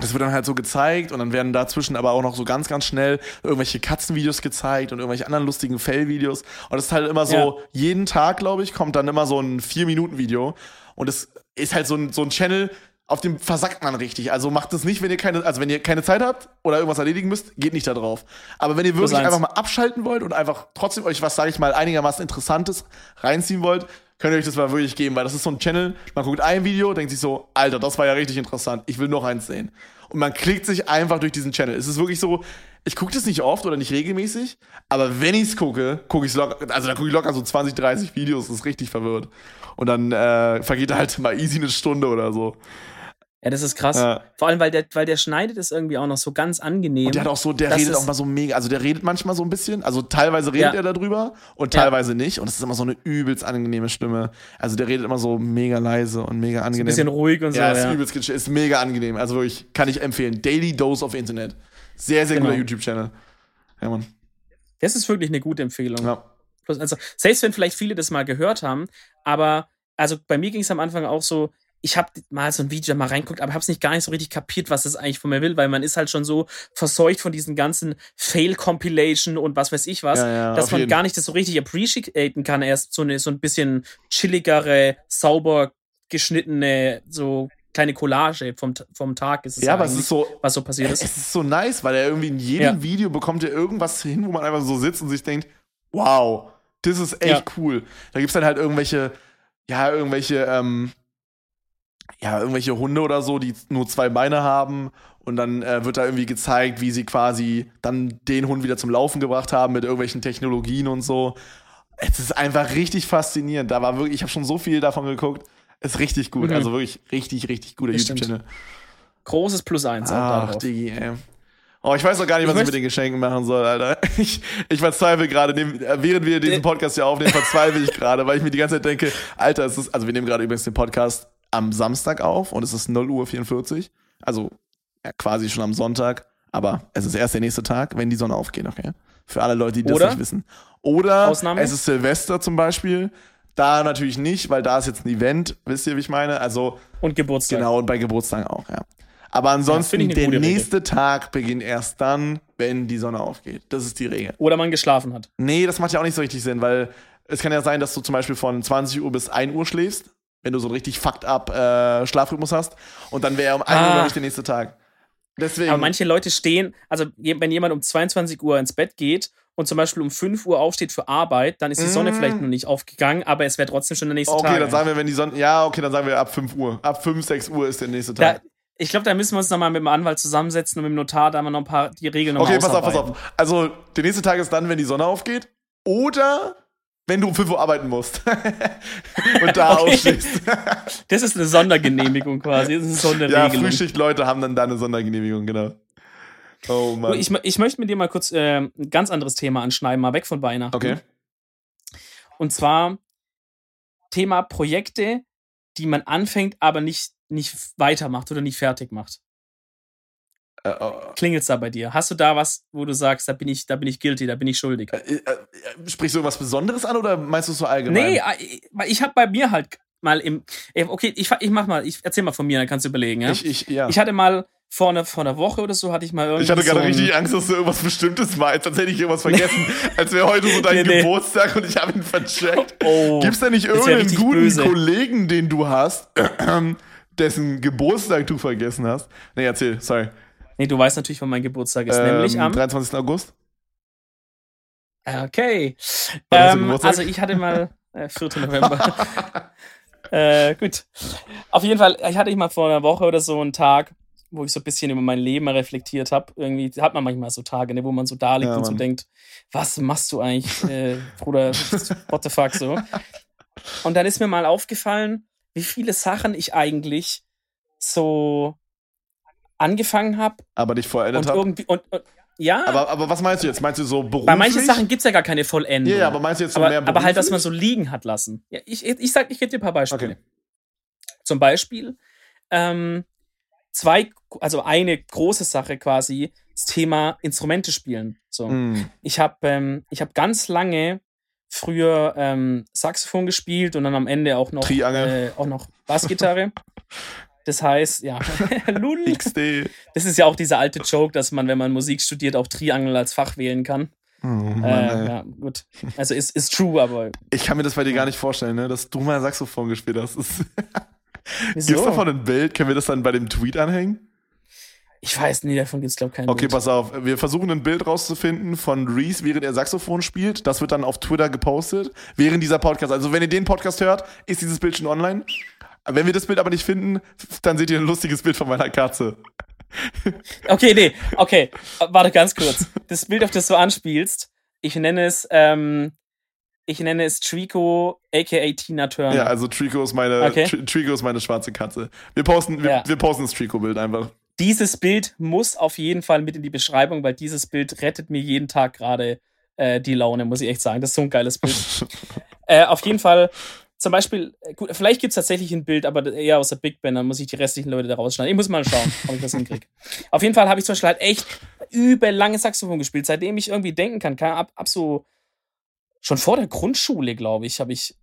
das wird dann halt so gezeigt und dann werden dazwischen aber auch noch so ganz, ganz schnell irgendwelche Katzenvideos gezeigt und irgendwelche anderen lustigen Fellvideos. Und das ist halt immer so, Ja. jeden Tag, glaube ich, kommt dann immer so ein 4-Minuten-Video. Und es ist halt so ein, so ein Channel, auf dem versackt man richtig. Also macht es nicht, wenn ihr keine, also wenn ihr keine Zeit habt oder irgendwas erledigen müsst, geht nicht da drauf. Aber wenn ihr wirklich einfach mal abschalten wollt und einfach trotzdem euch was, sage ich mal, einigermaßen Interessantes reinziehen wollt, könnt ihr euch das mal wirklich geben, weil das ist so ein Channel, man guckt ein Video, denkt sich so, Alter, das war ja richtig interessant, ich will noch eins sehen. Und man klickt sich einfach durch diesen Channel. Es ist wirklich so, ich gucke das nicht oft oder nicht regelmäßig, aber wenn ich es gucke, gucke ich locker, also da gucke ich locker so 20, 30 Videos, das ist richtig verwirrt. Und dann äh, vergeht halt mal easy eine Stunde oder so. Ja, das ist krass. Ja. Vor allem, weil der, weil der schneidet es irgendwie auch noch so ganz angenehm. Und der hat auch so, der redet auch mal so mega, also der redet manchmal so ein bisschen, also teilweise redet Ja. er darüber und Ja. teilweise nicht. Und es ist immer so eine übelst angenehme Stimme. Also der redet immer so mega leise und mega angenehm. ein bisschen ruhig und so. ja, Ja, ist übelst ist mega angenehm. Also wirklich, kann ich empfehlen. Daily Dose of Internet. Sehr, sehr Genau. guter YouTube-Channel. Ja, Mann. Das ist wirklich eine gute Empfehlung. Ja. Also, selbst wenn vielleicht viele das mal gehört haben, aber also bei mir ging es am Anfang auch so, ich habe mal so ein Video mal reinguckt, aber habe es nicht gar nicht so richtig kapiert, was es eigentlich von mir will, weil man ist halt schon so verseucht von diesen ganzen Fail-Compilation und was weiß ich was, Ja, ja, dass man jeden. gar nicht das so richtig appreciaten kann. Erst so eine so ein bisschen chilligere, sauber geschnittene, so kleine Collage vom, vom Tag ist es Ja, aber es ist so, was so passiert ist. es ist so nice, weil er irgendwie in jedem Ja. Video bekommt er irgendwas hin, wo man einfach so sitzt und sich denkt, wow, das ist echt Ja. cool. Da gibt's dann halt irgendwelche, ja, irgendwelche, ähm, ja, irgendwelche Hunde oder so, die nur zwei Beine haben und dann äh, wird da irgendwie gezeigt, wie sie quasi dann den Hund wieder zum Laufen gebracht haben mit irgendwelchen Technologien und so. Es ist einfach richtig faszinierend. Da war wirklich, ich habe schon so viel davon geguckt. Ist richtig gut. Mhm. Also wirklich richtig, richtig guter. YouTube-Channel. Großes Plus eins Ach. Digi, ey. Oh, ich weiß noch gar nicht, Ich was ich möchte- mit den Geschenken machen soll, Alter. *laughs* Ich, ich verzweifle gerade, äh, während wir diesen. Podcast hier aufnehmen, verzweifle ich gerade, weil ich mir die ganze Zeit denke, Alter, es ist, also wir nehmen gerade übrigens den Podcast am Samstag auf und es ist 0 Uhr 44. Also ja, quasi schon am Sonntag, aber es ist erst der nächste Tag, wenn die Sonne aufgeht, okay? Für alle Leute, die das Oder? nicht wissen. Oder Ausnahme? es ist Silvester zum Beispiel. Da natürlich nicht, weil da ist jetzt ein Event, wisst ihr, wie ich meine? Also Und Geburtstag. Genau, und bei Geburtstagen auch, ja. Aber ansonsten, eine der nächste Tag beginnt erst dann, wenn die Sonne aufgeht. Das ist die Regel. Oder man geschlafen hat. Nee, das macht ja auch nicht so richtig Sinn, weil es kann ja sein, dass du zum Beispiel von 20 Uhr bis 1 Uhr schläfst, wenn du so einen richtig fucked up äh, Schlafrhythmus hast. Und dann wäre um 1 Uhr Ah. noch nicht der nächste Tag. Deswegen. Aber manche Leute stehen, also wenn jemand um 22 Uhr ins Bett geht und zum Beispiel um 5 Uhr aufsteht für Arbeit, dann ist die Sonne Mm. vielleicht noch nicht aufgegangen, aber es wäre trotzdem schon der nächste okay, Tag. dann sagen wir, wenn die Sonne. Ja, okay, dann sagen wir ab 5 Uhr. Ab 5, 6 Uhr ist der nächste da, Tag. ich glaube, da müssen wir uns nochmal mit dem Anwalt zusammensetzen und mit dem Notar da mal noch ein paar die Regeln nochmal Okay, pass auf, pass auf. Also, der nächste Tag ist dann, wenn die Sonne aufgeht. Oder wenn du um 5 Uhr arbeiten musst. *laughs* und da *laughs* Okay. aufstehst. *laughs* Das ist eine Sondergenehmigung quasi. Das ist eine ja, Sonderregelung. Frühschichtleute haben dann da eine Sondergenehmigung, genau. Oh Mann. ich, ich möchte mit dir mal kurz äh, ein ganz anderes Thema anschneiden, mal weg von Weihnachten. okay. Und zwar Thema Projekte, die man anfängt, aber nicht, nicht weitermacht oder nicht fertig macht. Äh, äh, Klingelt's da bei dir? Hast du da was, wo du sagst, da bin ich, da bin ich guilty, da bin ich schuldig? äh, äh, sprichst du irgendwas Besonderes an oder meinst du es so allgemein? Nee, äh, ich, ich habe bei mir halt mal im. äh, Okay, ich, ich mach mal, ich erzähl mal von mir, dann kannst du überlegen, ja. Ich, ich, ja. Ich hatte mal vor einer, vor einer Woche oder so, hatte ich mal irgendwie. Ich hatte gerade so richtig Angst, dass du irgendwas Bestimmtes meinst, als hätte ich irgendwas vergessen. als wäre heute so dein Nee, nee. Geburtstag und ich habe ihn vercheckt. Oh. Gibt's da nicht irgendeinen guten böse. Kollegen, den du hast, *clears throat* dessen Geburtstag du vergessen hast? Nee, erzähl, sorry. Nee, du weißt natürlich, wann mein Geburtstag ist, nämlich Ähm, am. 23. August? Okay. Ähm, also ich hatte mal äh, 4. November. *laughs* äh, gut. Auf jeden Fall, ich hatte ich mal vor einer Woche oder so einen Tag, wo ich so ein bisschen über mein Leben reflektiert habe. Irgendwie hat man manchmal so Tage, ne, wo man so da liegt Ja, und so denkt, was machst du eigentlich, äh, Bruder, *laughs* what the fuck so. Und dann ist mir mal aufgefallen, wie viele Sachen ich eigentlich so angefangen habe Aber dich vollendet und hab. irgendwie und, und ja, Aber, aber was meinst du jetzt? Meinst du so beruflich? bei manchen Sachen gibt es ja gar keine Vollendung. Ja, ja, aber meinst du jetzt so aber, mehr aber halt, dass man beruflich? so liegen hat lassen. Ja, ich, ich sag, ich gebe dir ein paar Beispiele. Okay. Zum Beispiel, ähm, zwei, also eine große Sache quasi, das Thema Instrumente spielen. So. Mm. Ich habe ähm, ich hab ganz lange früher ähm, Saxophon gespielt und dann am Ende auch noch, äh, auch noch Bassgitarre. *laughs* Das heißt, ja, *laughs* Lul. XD. Das ist ja auch dieser alte Joke, dass man, wenn man Musik studiert, auch Triangel als Fach wählen kann. Oh, Mann, äh, ja, gut. Also ist, ist true, aber Ich kann mir das bei dir gar nicht vorstellen, ne? dass du mal Saxophon gespielt hast. *laughs* Wieso? Gibt's davon ein Bild? Können wir das dann bei dem Tweet anhängen? Ich weiß nie, davon gibt es, glaube ich, kein Okay, Bild. pass auf. Wir versuchen ein Bild rauszufinden von Reese, während er Saxophon spielt. Das wird dann auf Twitter gepostet, während dieser Podcast. Also, wenn ihr den Podcast hört, ist dieses Bild schon online. Wenn wir das Bild aber nicht finden, dann seht ihr ein lustiges Bild von meiner Katze. Okay, nee, okay. Warte ganz kurz. Das Bild, auf das du anspielst, ich nenne es, ähm, ich nenne es Trico, aka Tina Turner. Ja, also Trico ist meine, Okay. Tri Trico ist meine schwarze Katze. Wir posten, wir, Ja. wir posten das Trico-Bild einfach. Dieses Bild muss auf jeden Fall mit in die Beschreibung, weil dieses Bild rettet mir jeden Tag gerade äh, die Laune, muss ich echt sagen. Das ist so ein geiles Bild. *laughs* äh, auf jeden Fall, zum Beispiel, äh, gut, vielleicht gibt es tatsächlich ein Bild, aber eher aus der Big Band, dann muss ich die restlichen Leute da rausschneiden. Ich muss mal schauen, ob ich das hinkriege. *laughs* Auf jeden Fall habe ich zum Beispiel halt echt übel lange Saxophon gespielt, seitdem ich irgendwie denken kann. kann ab, ab so schon vor der Grundschule, glaube ich, habe ich,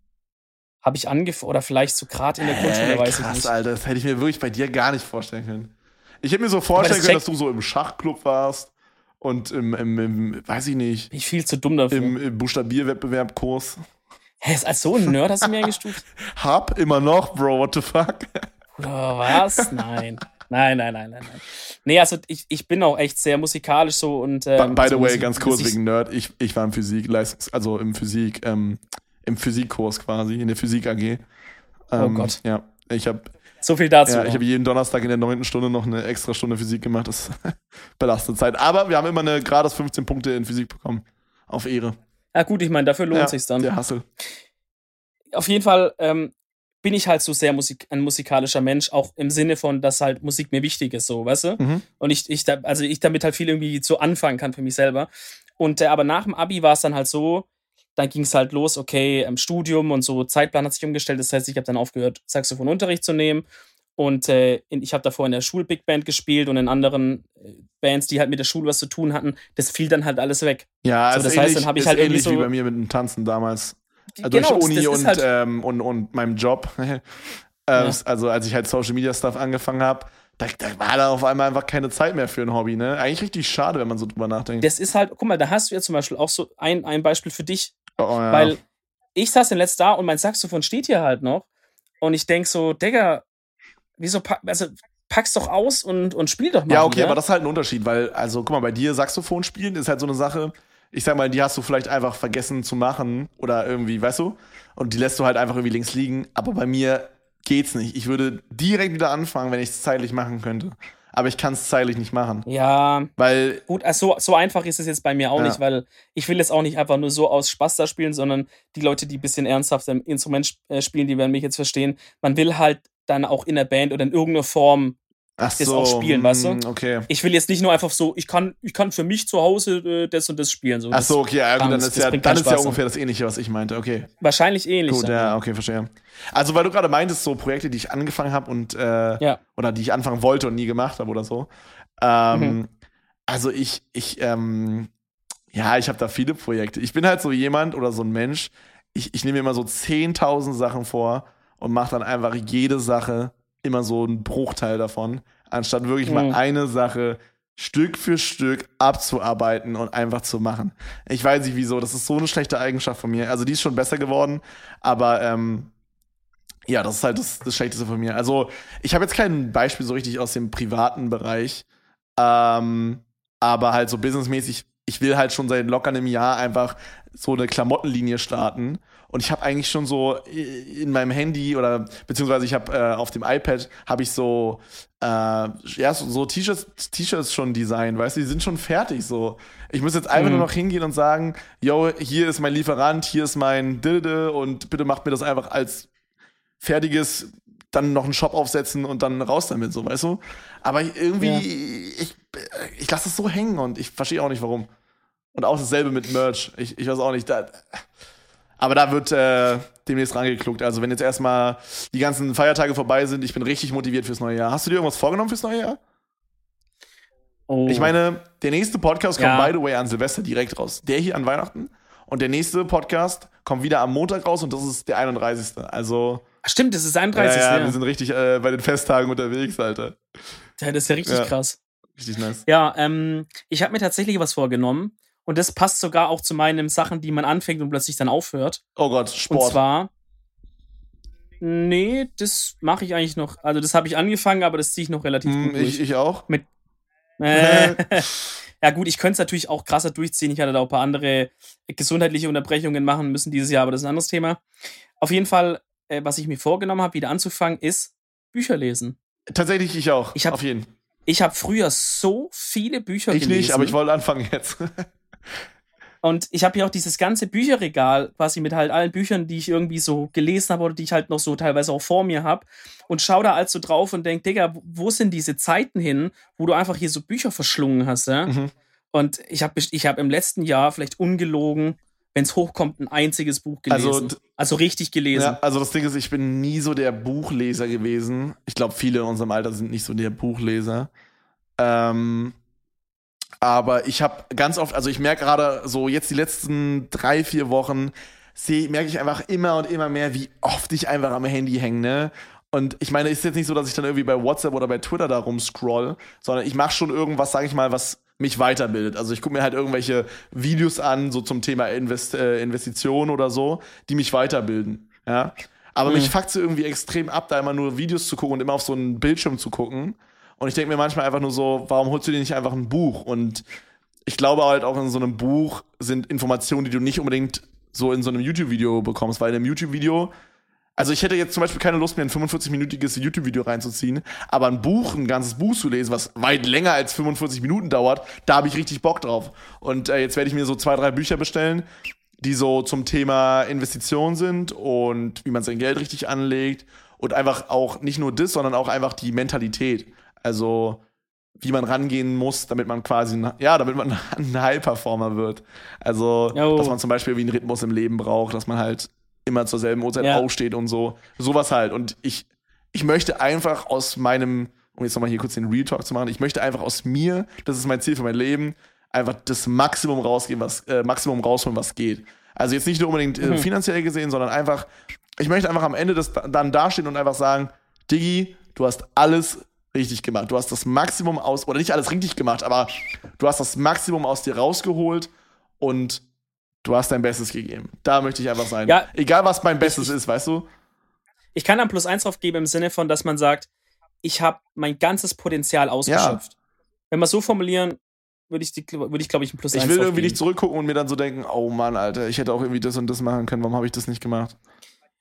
habe ich angefangen, oder vielleicht so gerade in der Grundschule, Äh, weiß krass, ich nicht. Alter, das hätte ich mir wirklich bei dir gar nicht vorstellen können. Ich hätte mir so vorstellen das können, dass du so im Schachclub warst und im, im, im weiß ich nicht, Bin ich viel zu dumm dafür. im, im Buchstabierwettbewerbkurs. Hä, als so ein Nerd hast du mir eingestuft? *laughs* Hab immer noch, Bro, what the fuck? Oder was? Nein. Nein, nein, nein, nein, nein. Nee, also ich, ich bin auch echt sehr musikalisch so und. Ähm, By the so way, ganz kurz wegen Nerd, ich, ich war im Physik, also im Physik, ähm, im Physikkurs quasi, in der Physik AG. Ähm, Oh Gott. Ja, ich habe So viel dazu. ja, ich hab jeden Donnerstag in der neunten Stunde noch eine extra Stunde Physik gemacht. Das *laughs* belastet Zeit. Aber wir haben immer eine gratis 15 Punkte in Physik bekommen. Auf Ehre. Ja, gut, ich meine, dafür lohnt ja, sich's dann. Der Hassel. Auf jeden Fall ähm, bin ich halt so sehr Musik ein musikalischer Mensch, auch im Sinne von, dass halt Musik mir wichtig ist, so, weißt du? Mhm. Und ich, ich da, also ich damit halt viel irgendwie so anfangen kann für mich selber. Und äh, aber nach dem Abi war es dann halt so, dann ging es halt los, okay, im Studium und so, Zeitplan hat sich umgestellt. Das heißt, ich habe dann aufgehört, Saxophonunterricht zu nehmen. Und äh, ich habe davor in der Schul-Big Band gespielt und in anderen äh, Bands, die halt mit der Schule was zu tun hatten. Das fiel dann halt alles weg. Ja, So, das ähnlich, heißt, dann hab ich halt ähnlich wie so- bei mir mit dem Tanzen damals. Also Genau, durch Uni und, halt- ähm, und, und meinem Job. *laughs* äh, Also als ich halt Social Media Stuff angefangen habe, da, da war da auf einmal einfach keine Zeit mehr für ein Hobby, ne? Eigentlich richtig schade, wenn man so drüber nachdenkt. Das ist halt, guck mal, da hast du ja zum Beispiel auch so ein, ein Beispiel für dich. Oh, ja. Weil ich saß den letzten da und mein Saxophon steht hier halt noch. Und ich denk so, Digga, wieso pack, also pack's doch aus und, und spiel doch mal. Ja, okay, wieder. aber das ist halt ein Unterschied, weil, also guck mal, bei dir Saxophon spielen ist halt so eine Sache, ich sag mal, die hast du vielleicht einfach vergessen zu machen oder irgendwie, weißt du? Und die lässt du halt einfach irgendwie links liegen. Aber bei mir geht's nicht. Ich würde direkt wieder anfangen, wenn ich es zeitlich machen könnte. Aber ich kann es zeitlich nicht machen. Ja, Weil, gut, also so, einfach ist es jetzt bei mir auch Ja. nicht, weil ich will jetzt auch nicht einfach nur so aus Spaß da spielen, sondern die Leute, die ein bisschen ernsthaft im Instrument äh, spielen, die werden mich jetzt verstehen. Man will halt dann auch in der Band oder in irgendeiner Form ach das so, auch spielen, weißt du? hm, Okay. ich will jetzt nicht nur einfach so, ich kann, ich kann für mich zu Hause äh, das und das spielen. So, Ach so, okay, ja, gut, dann ist ja, dann ist ja ungefähr das Ähnliche, was ich meinte. Okay. Wahrscheinlich ähnlich. Gut, dann, ja, okay, verstehe. Also, weil du gerade meintest, so Projekte, die ich angefangen habe und äh, Ja. oder die ich anfangen wollte und nie gemacht habe oder so. Ähm, Mhm. Also ich, ich, ähm, ja, ich habe da viele Projekte. Ich bin halt so jemand oder so ein Mensch, ich, ich nehme mir immer so 10.000 Sachen vor und mache dann einfach jede Sache immer so einen Bruchteil davon, anstatt wirklich mal Mhm. eine Sache Stück für Stück abzuarbeiten und einfach zu machen. Ich weiß nicht wieso, das ist so eine schlechte Eigenschaft von mir. Also die ist schon besser geworden, aber ähm, ja, das ist halt das, das Schlechteste von mir. Also ich habe jetzt kein Beispiel so richtig aus dem privaten Bereich, ähm, aber halt so businessmäßig, ich will halt schon seit locker einem Jahr einfach so eine Klamottenlinie starten. Und ich habe eigentlich schon so in meinem Handy oder beziehungsweise ich habe äh, auf dem iPad habe ich so äh, ja so, so T-Shirts T-Shirts schon designt, weißt du, die sind schon fertig so. Ich muss jetzt einfach Mhm. nur noch hingehen und sagen, yo, hier ist mein Lieferant, hier ist mein Dilde und bitte macht mir das einfach als fertiges dann noch einen Shop aufsetzen und dann raus damit, so, weißt du? Aber irgendwie, ich, ich lasse es so hängen und ich verstehe auch nicht, warum. Und auch dasselbe mit Merch. Ich, ich weiß auch nicht. Da, aber da wird äh, demnächst rangekluckt. Also, wenn jetzt erstmal die ganzen Feiertage vorbei sind, ich bin richtig motiviert fürs neue Jahr. Hast du dir irgendwas vorgenommen fürs neue Jahr? Oh. Ich meine, der nächste Podcast kommt, Ja. by the way, an Silvester direkt raus. Der hier an Weihnachten. Und der nächste Podcast kommt wieder am Montag raus und das ist der 31. Also, Stimmt, das ist 31. ja, ja, Ja, wir sind richtig äh, bei den Festtagen unterwegs, Alter. ja, das ist ja richtig krass. Richtig nice. Ja, ähm, ich habe mir tatsächlich was vorgenommen. Und das passt sogar auch zu meinen Sachen, die man anfängt und plötzlich dann aufhört. Oh Gott, Und Sport. zwar. Nee, das mache ich eigentlich noch. Also, das habe ich angefangen, aber das ziehe ich noch relativ Hm, gut durch. ich, ich auch. *laughs* Äh, ja, gut, ich könnte es natürlich auch krasser durchziehen. Ich hatte da auch ein paar andere gesundheitliche Unterbrechungen machen müssen dieses Jahr, aber das ist ein anderes Thema. Auf jeden Fall, äh, was ich mir vorgenommen habe, wieder anzufangen, ist Bücher lesen. Tatsächlich ich auch. Ich hab- auf jeden. Ich habe früher so viele Bücher Ich gelesen. nicht, aber ich wollte anfangen jetzt. *laughs* Und ich habe hier auch dieses ganze Bücherregal quasi mit halt allen Büchern, die ich irgendwie so gelesen habe oder die ich halt noch so teilweise auch vor mir habe. Und schau da also drauf und denk, Digga, wo sind diese Zeiten hin, wo du einfach hier so Bücher verschlungen hast, ja? Mhm. Und ich habe ich hab im letzten Jahr vielleicht ungelogen, wenn es hochkommt, ein einziges Buch Also, gelesen. d- Also, richtig gelesen. Ja, also das Ding ist, ich bin nie so der Buchleser gewesen. Ich glaube, viele in unserem Alter sind nicht so der Buchleser. Ähm, aber ich habe ganz oft, also ich merke gerade so jetzt die letzten drei, vier Wochen, seh- merke ich einfach immer und immer mehr, wie oft ich einfach am Handy hänge, ne? Und ich meine, ist jetzt nicht so, dass ich dann irgendwie bei WhatsApp oder bei Twitter da rumscroll, sondern ich mache schon irgendwas, sage ich mal, was mich weiterbildet. Also ich gucke mir halt irgendwelche Videos an, so zum Thema Invest äh, Investition oder so, die mich weiterbilden. Ja. Aber mich Mhm. fuckt so irgendwie extrem ab, da immer nur Videos zu gucken und immer auf so einen Bildschirm zu gucken. Und ich denke mir manchmal einfach nur so, warum holst du dir nicht einfach ein Buch? Und ich glaube halt auch in so einem Buch sind Informationen, die du nicht unbedingt so in so einem YouTube-Video bekommst, weil in einem YouTube-Video, also ich hätte jetzt zum Beispiel keine Lust mehr, ein 45-minütiges YouTube-Video reinzuziehen, aber ein Buch, ein ganzes Buch zu lesen, was weit länger als 45 Minuten dauert, da habe ich richtig Bock drauf. Und äh, jetzt werde ich mir so zwei, drei Bücher bestellen, die so zum Thema Investition sind und wie man sein Geld richtig anlegt und einfach auch nicht nur das, sondern auch einfach die Mentalität. Also wie man rangehen muss, damit man quasi, ein- ja, damit man *laughs* ein High-Performer wird. Also, Jo. dass man zum Beispiel wie einen Rhythmus im Leben braucht, dass man halt immer zur selben Uhrzeit Ja. aufsteht und so. Sowas halt. Und ich, ich möchte einfach aus meinem, um jetzt nochmal hier kurz den Real Talk zu machen, ich möchte einfach aus mir, das ist mein Ziel für mein Leben, einfach das Maximum rausgehen, was, äh, Maximum rausholen, was geht. Also jetzt nicht nur unbedingt äh, Mhm. finanziell gesehen, sondern einfach, ich möchte einfach am Ende das dann dastehen und einfach sagen, Diggi, du hast alles richtig gemacht. Du hast das Maximum aus, oder nicht alles richtig gemacht, aber du hast das Maximum aus dir rausgeholt und du hast dein Bestes gegeben. Da möchte ich einfach sein. Ja, Egal, was mein Bestes ich- ist, weißt du? Ich kann dann plus eins drauf geben im Sinne von, dass man sagt, ich habe mein ganzes Potenzial ausgeschöpft. Wenn wir es so formulieren, würde ich, würde ich glaube ich, ein plus Ich eins will irgendwie nicht zurückgucken und mir dann so denken, oh Mann, Alter, ich hätte auch irgendwie das und das machen können, warum habe ich das nicht gemacht?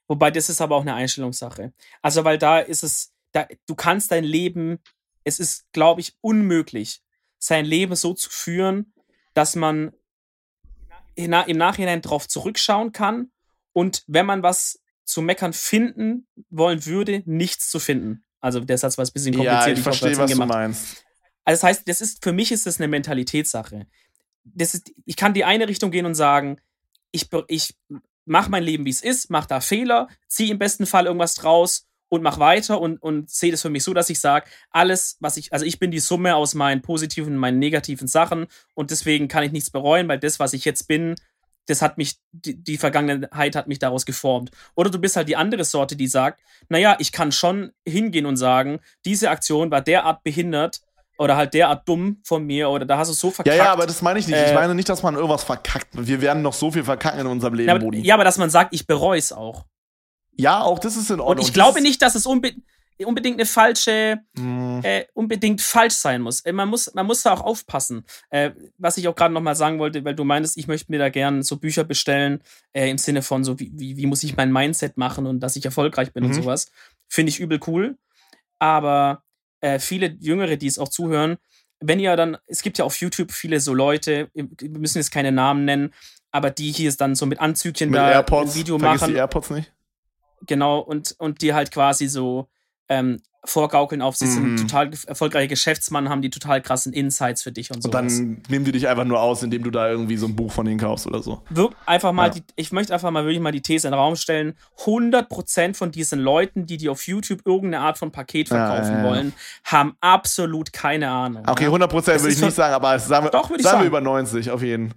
Wobei, das ist aber auch eine Einstellungssache. Also, weil da ist es, da, du kannst dein Leben, es ist, glaube ich, unmöglich, sein Leben so zu führen, dass man im Na- im Nachhinein drauf zurückschauen kann und wenn man was zu meckern finden wollen würde, nichts zu finden. Also der Satz war ein bisschen kompliziert. Ja, ich verstehe, was du gemacht. meinst. Also das heißt, das ist für mich ist das eine Mentalitätssache. Das ist, ich kann die eine Richtung gehen und sagen, ich, ich mache mein Leben, wie es ist, mache da Fehler, ziehe im besten Fall irgendwas draus und mach weiter und, und sehe das für mich so, dass ich sage, alles, was ich, also ich bin die Summe aus meinen positiven und meinen negativen Sachen und deswegen kann ich nichts bereuen, weil das, was ich jetzt bin, das hat mich, die, die Vergangenheit hat mich daraus geformt. Oder du bist halt die andere Sorte, die sagt, naja, ich kann schon hingehen und sagen, diese Aktion war derart behindert oder halt derart dumm von mir oder da hast du so Ja, verkackt. ja, aber das meine ich nicht. ich Äh, meine nicht, dass man irgendwas verkackt. Wir werden noch so viel verkacken in unserem Leben, ja, aber, ja, aber dass man sagt, ich bereue es auch. Ja, auch das ist in Ordnung. Und ich Das glaube ist- nicht, dass es unbe unbedingt eine falsche, Hm. äh, unbedingt falsch sein muss. Äh, man muss. Man muss da auch aufpassen. Äh, was ich auch gerade nochmal sagen wollte, weil du meinst, ich möchte mir da gerne so Bücher bestellen, äh, im Sinne von so, wie, wie, wie muss ich mein Mindset machen und dass ich erfolgreich bin und Mhm. sowas. Finde ich übel cool. Aber äh, viele Jüngere, die es auch zuhören, wenn ihr dann, es gibt ja auf YouTube viele so Leute, wir müssen jetzt keine Namen nennen, aber die hier dann so mit Anzügchen Mit da AirPods. ein Video machen. die AirPods nicht. Genau, und, und die halt quasi so ähm, vorgaukeln auf, sie Mhm. sind total ge- erfolgreicher Geschäftsmann, haben die total krassen Insights für dich und so. Und dann nehmen die dich einfach nur aus, indem du da irgendwie so ein Buch von denen kaufst oder so. Wirk einfach mal, Ja. die, ich möchte einfach mal wirklich mal die These in den Raum stellen: 100% von diesen Leuten, die dir auf YouTube irgendeine Art von Paket verkaufen ja, ja. wollen, haben absolut keine Ahnung. Okay, ja? 100 Prozent Das würde ist ich nicht sagen, aber sagen wir, Doch, ich sagen wir sagen. über 90 auf jeden.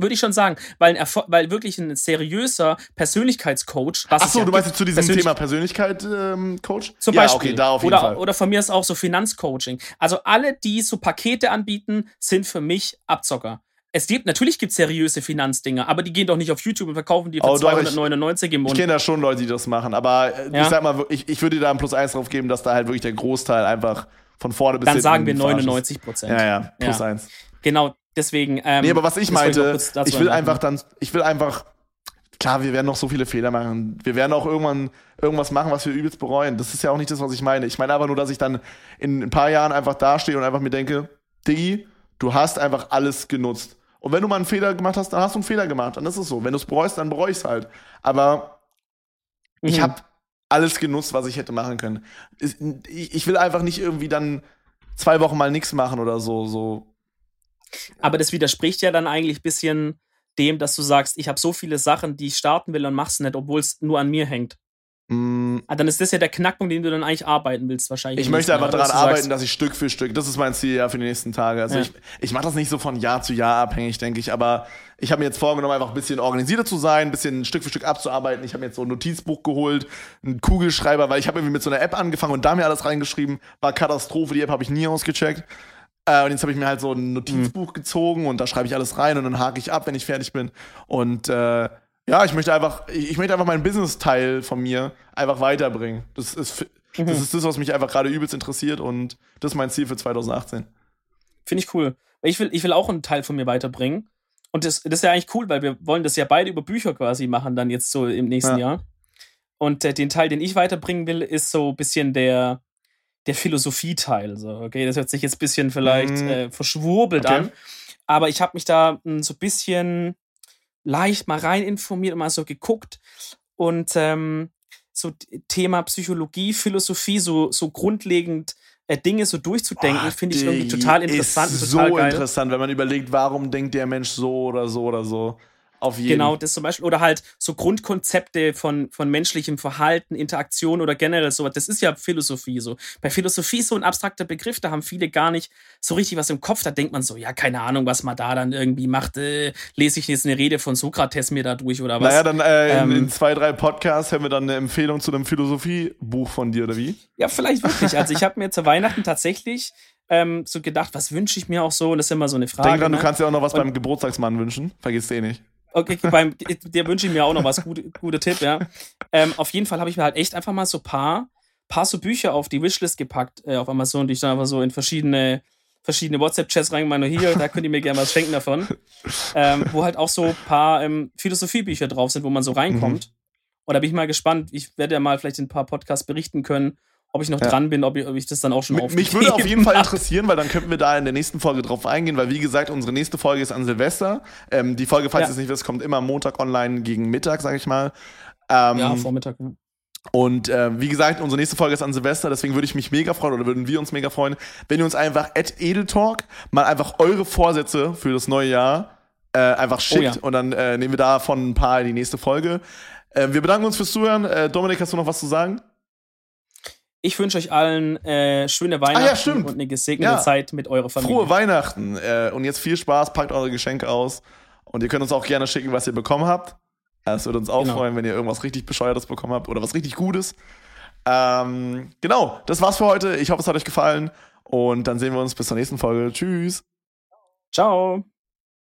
Würde ich schon sagen, weil, ein Erfol- weil wirklich ein seriöser Persönlichkeitscoach, was es Achso, ja du meinst zu diesem Persönlich- Thema Persönlichkeit, ähm, Coach? Zum ja, Beispiel. okay, da auf jeden oder, Fall. oder von mir ist auch so Finanzcoaching. Also alle, die so Pakete anbieten, sind für mich Abzocker. Es gibt, natürlich gibt es seriöse Finanzdinger, aber die gehen doch nicht auf YouTube und verkaufen die für Oh, doch, ich- 299 im Ich Monat. kenne da schon Leute, die das machen, aber äh, Ja. ich sag mal, ich, ich würde dir da ein Plus eins drauf geben, dass da halt wirklich der Großteil einfach von vorne bis Dann hinten sagen wir verarscht ist. 99 Prozent. Ja, ja, plus eins. Genau, deswegen. Ähm, Nee, aber was ich meinte, ich will einfach dann, ich will einfach, klar, wir werden noch so viele Fehler machen. Wir werden auch irgendwann irgendwas machen, was wir übelst bereuen. Das ist ja auch nicht das, was ich meine. Ich meine aber nur, dass ich dann in ein paar Jahren einfach dastehe und einfach mir denke, Diggi, du hast einfach alles genutzt. Und wenn du mal einen Fehler gemacht hast, dann hast du einen Fehler gemacht. Dann ist es so. Wenn du es bereust, dann bereue ich es halt. Aber ich Mhm. habe alles genutzt, was ich hätte machen können. Ich ich will einfach nicht irgendwie dann zwei Wochen mal nichts machen oder so. so. Aber das widerspricht ja dann eigentlich ein bisschen dem, dass du sagst, ich habe so viele Sachen, die ich starten will und mach's nicht, obwohl es nur an mir hängt. Mm, Ah, dann ist das ja der Knackpunkt, den du dann eigentlich arbeiten willst, wahrscheinlich. Ich möchte einfach daran arbeiten, sagst, dass ich Stück für Stück, das ist mein Ziel ja für die nächsten Tage. Also Ja. ich, ich mache das nicht so von Jahr zu Jahr abhängig, denke ich, aber ich habe mir jetzt vorgenommen, einfach ein bisschen organisierter zu sein, ein bisschen Stück für Stück abzuarbeiten. Ich habe mir jetzt so ein Notizbuch geholt, einen Kugelschreiber, weil ich habe irgendwie mit so einer App angefangen und da mir alles reingeschrieben, war Katastrophe, die App habe ich nie ausgecheckt. Äh, und jetzt habe ich mir halt so ein Notizbuch gezogen und da schreibe ich alles rein und dann hake ich ab, wenn ich fertig bin. Und äh, ja, ich möchte einfach, ich, ich möchte einfach meinen Business-Teil von mir einfach weiterbringen. Das ist, fi- das ist das, was mich einfach gerade übelst interessiert und das ist mein Ziel für 2018. Finde ich cool. Ich will, ich will auch einen Teil von mir weiterbringen. Und das, das ist ja eigentlich cool, weil wir wollen das ja beide über Bücher quasi machen, dann jetzt so im nächsten Ja. Jahr. Und äh, den Teil, den ich weiterbringen will, ist so ein bisschen der, der Philosophie-Teil. So, okay, das hört sich jetzt ein bisschen vielleicht Mhm. äh, verschwurbelt Okay. an. Aber ich habe mich da mh, so ein bisschen leicht mal rein informiert und mal so geguckt. Und ähm, so Thema Psychologie, Philosophie, so, so grundlegend äh, Dinge so durchzudenken, finde ich irgendwie total interessant Ist total so geil. interessant, wenn man überlegt, warum denkt der Mensch so oder so oder so. Auf jeden. Genau, das zum Beispiel. Oder halt so Grundkonzepte von, von menschlichem Verhalten, Interaktion oder generell sowas. Das ist ja Philosophie so. Bei Philosophie ist so ein abstrakter Begriff, da haben viele gar nicht so richtig was im Kopf. Da denkt man so, ja, keine Ahnung, was man da dann irgendwie macht. Äh, lese ich jetzt eine Rede von Sokrates mir da durch oder was? Naja, dann äh, in, ähm, in zwei, drei Podcasts haben wir dann eine Empfehlung zu einem Philosophiebuch von dir, oder wie? Ja, vielleicht wirklich. Also ich habe mir zu Weihnachten tatsächlich ähm, so gedacht, was wünsche ich mir auch so? Und das ist immer so eine Frage. Denk dran, ne? du kannst ja auch noch was und, beim Geburtstagsmann wünschen. Vergiss eh nicht. Okay, beim, der wünsche ich mir auch noch was. Gute, guter Tipp, ja. Ähm, auf jeden Fall habe ich mir halt echt einfach mal so paar, paar so Bücher auf die Wishlist gepackt äh, auf Amazon, die ich dann einfach so in verschiedene, verschiedene WhatsApp-Chats reingemacht. Hier, da könnt ihr mir gerne was schenken davon. Ähm, wo halt auch so ein paar ähm, Philosophiebücher drauf sind, wo man so reinkommt. Mhm. Und da bin ich mal gespannt. Ich werde ja mal vielleicht in ein paar Podcasts berichten können, ob ich noch ja. dran bin, ob ich, ob ich, das dann auch schon Mich, mich würde auf jeden Fall interessieren, weil dann könnten wir da in der nächsten Folge drauf eingehen, weil wie gesagt, unsere nächste Folge ist an Silvester. Ähm, die Folge, falls ja. ihr es nicht wisst, kommt immer Montag online gegen Mittag, sag ich mal. Ähm, ja, Vormittag, ja. Und äh, wie gesagt, unsere nächste Folge ist an Silvester, deswegen würde ich mich mega freuen oder würden wir uns mega freuen, wenn ihr uns einfach at Edeltalk mal einfach eure Vorsätze für das neue Jahr äh, einfach schickt oh, ja. und dann äh, nehmen wir davon ein paar in die nächste Folge. Äh, wir bedanken uns fürs Zuhören. Äh, Dominik, hast du noch was zu sagen? Ich wünsche euch allen äh, schöne Weihnachten ah, ja, und eine gesegnete ja. Zeit mit eurer Familie. Frohe Weihnachten äh, und jetzt viel Spaß, packt eure Geschenke aus und ihr könnt uns auch gerne schicken, was ihr bekommen habt. Es würde uns auch genau. freuen, wenn ihr irgendwas richtig Bescheuertes bekommen habt oder was richtig Gutes. Ähm, genau, das war's für heute. Ich hoffe, es hat euch gefallen und dann sehen wir uns bis zur nächsten Folge. Tschüss. Ciao.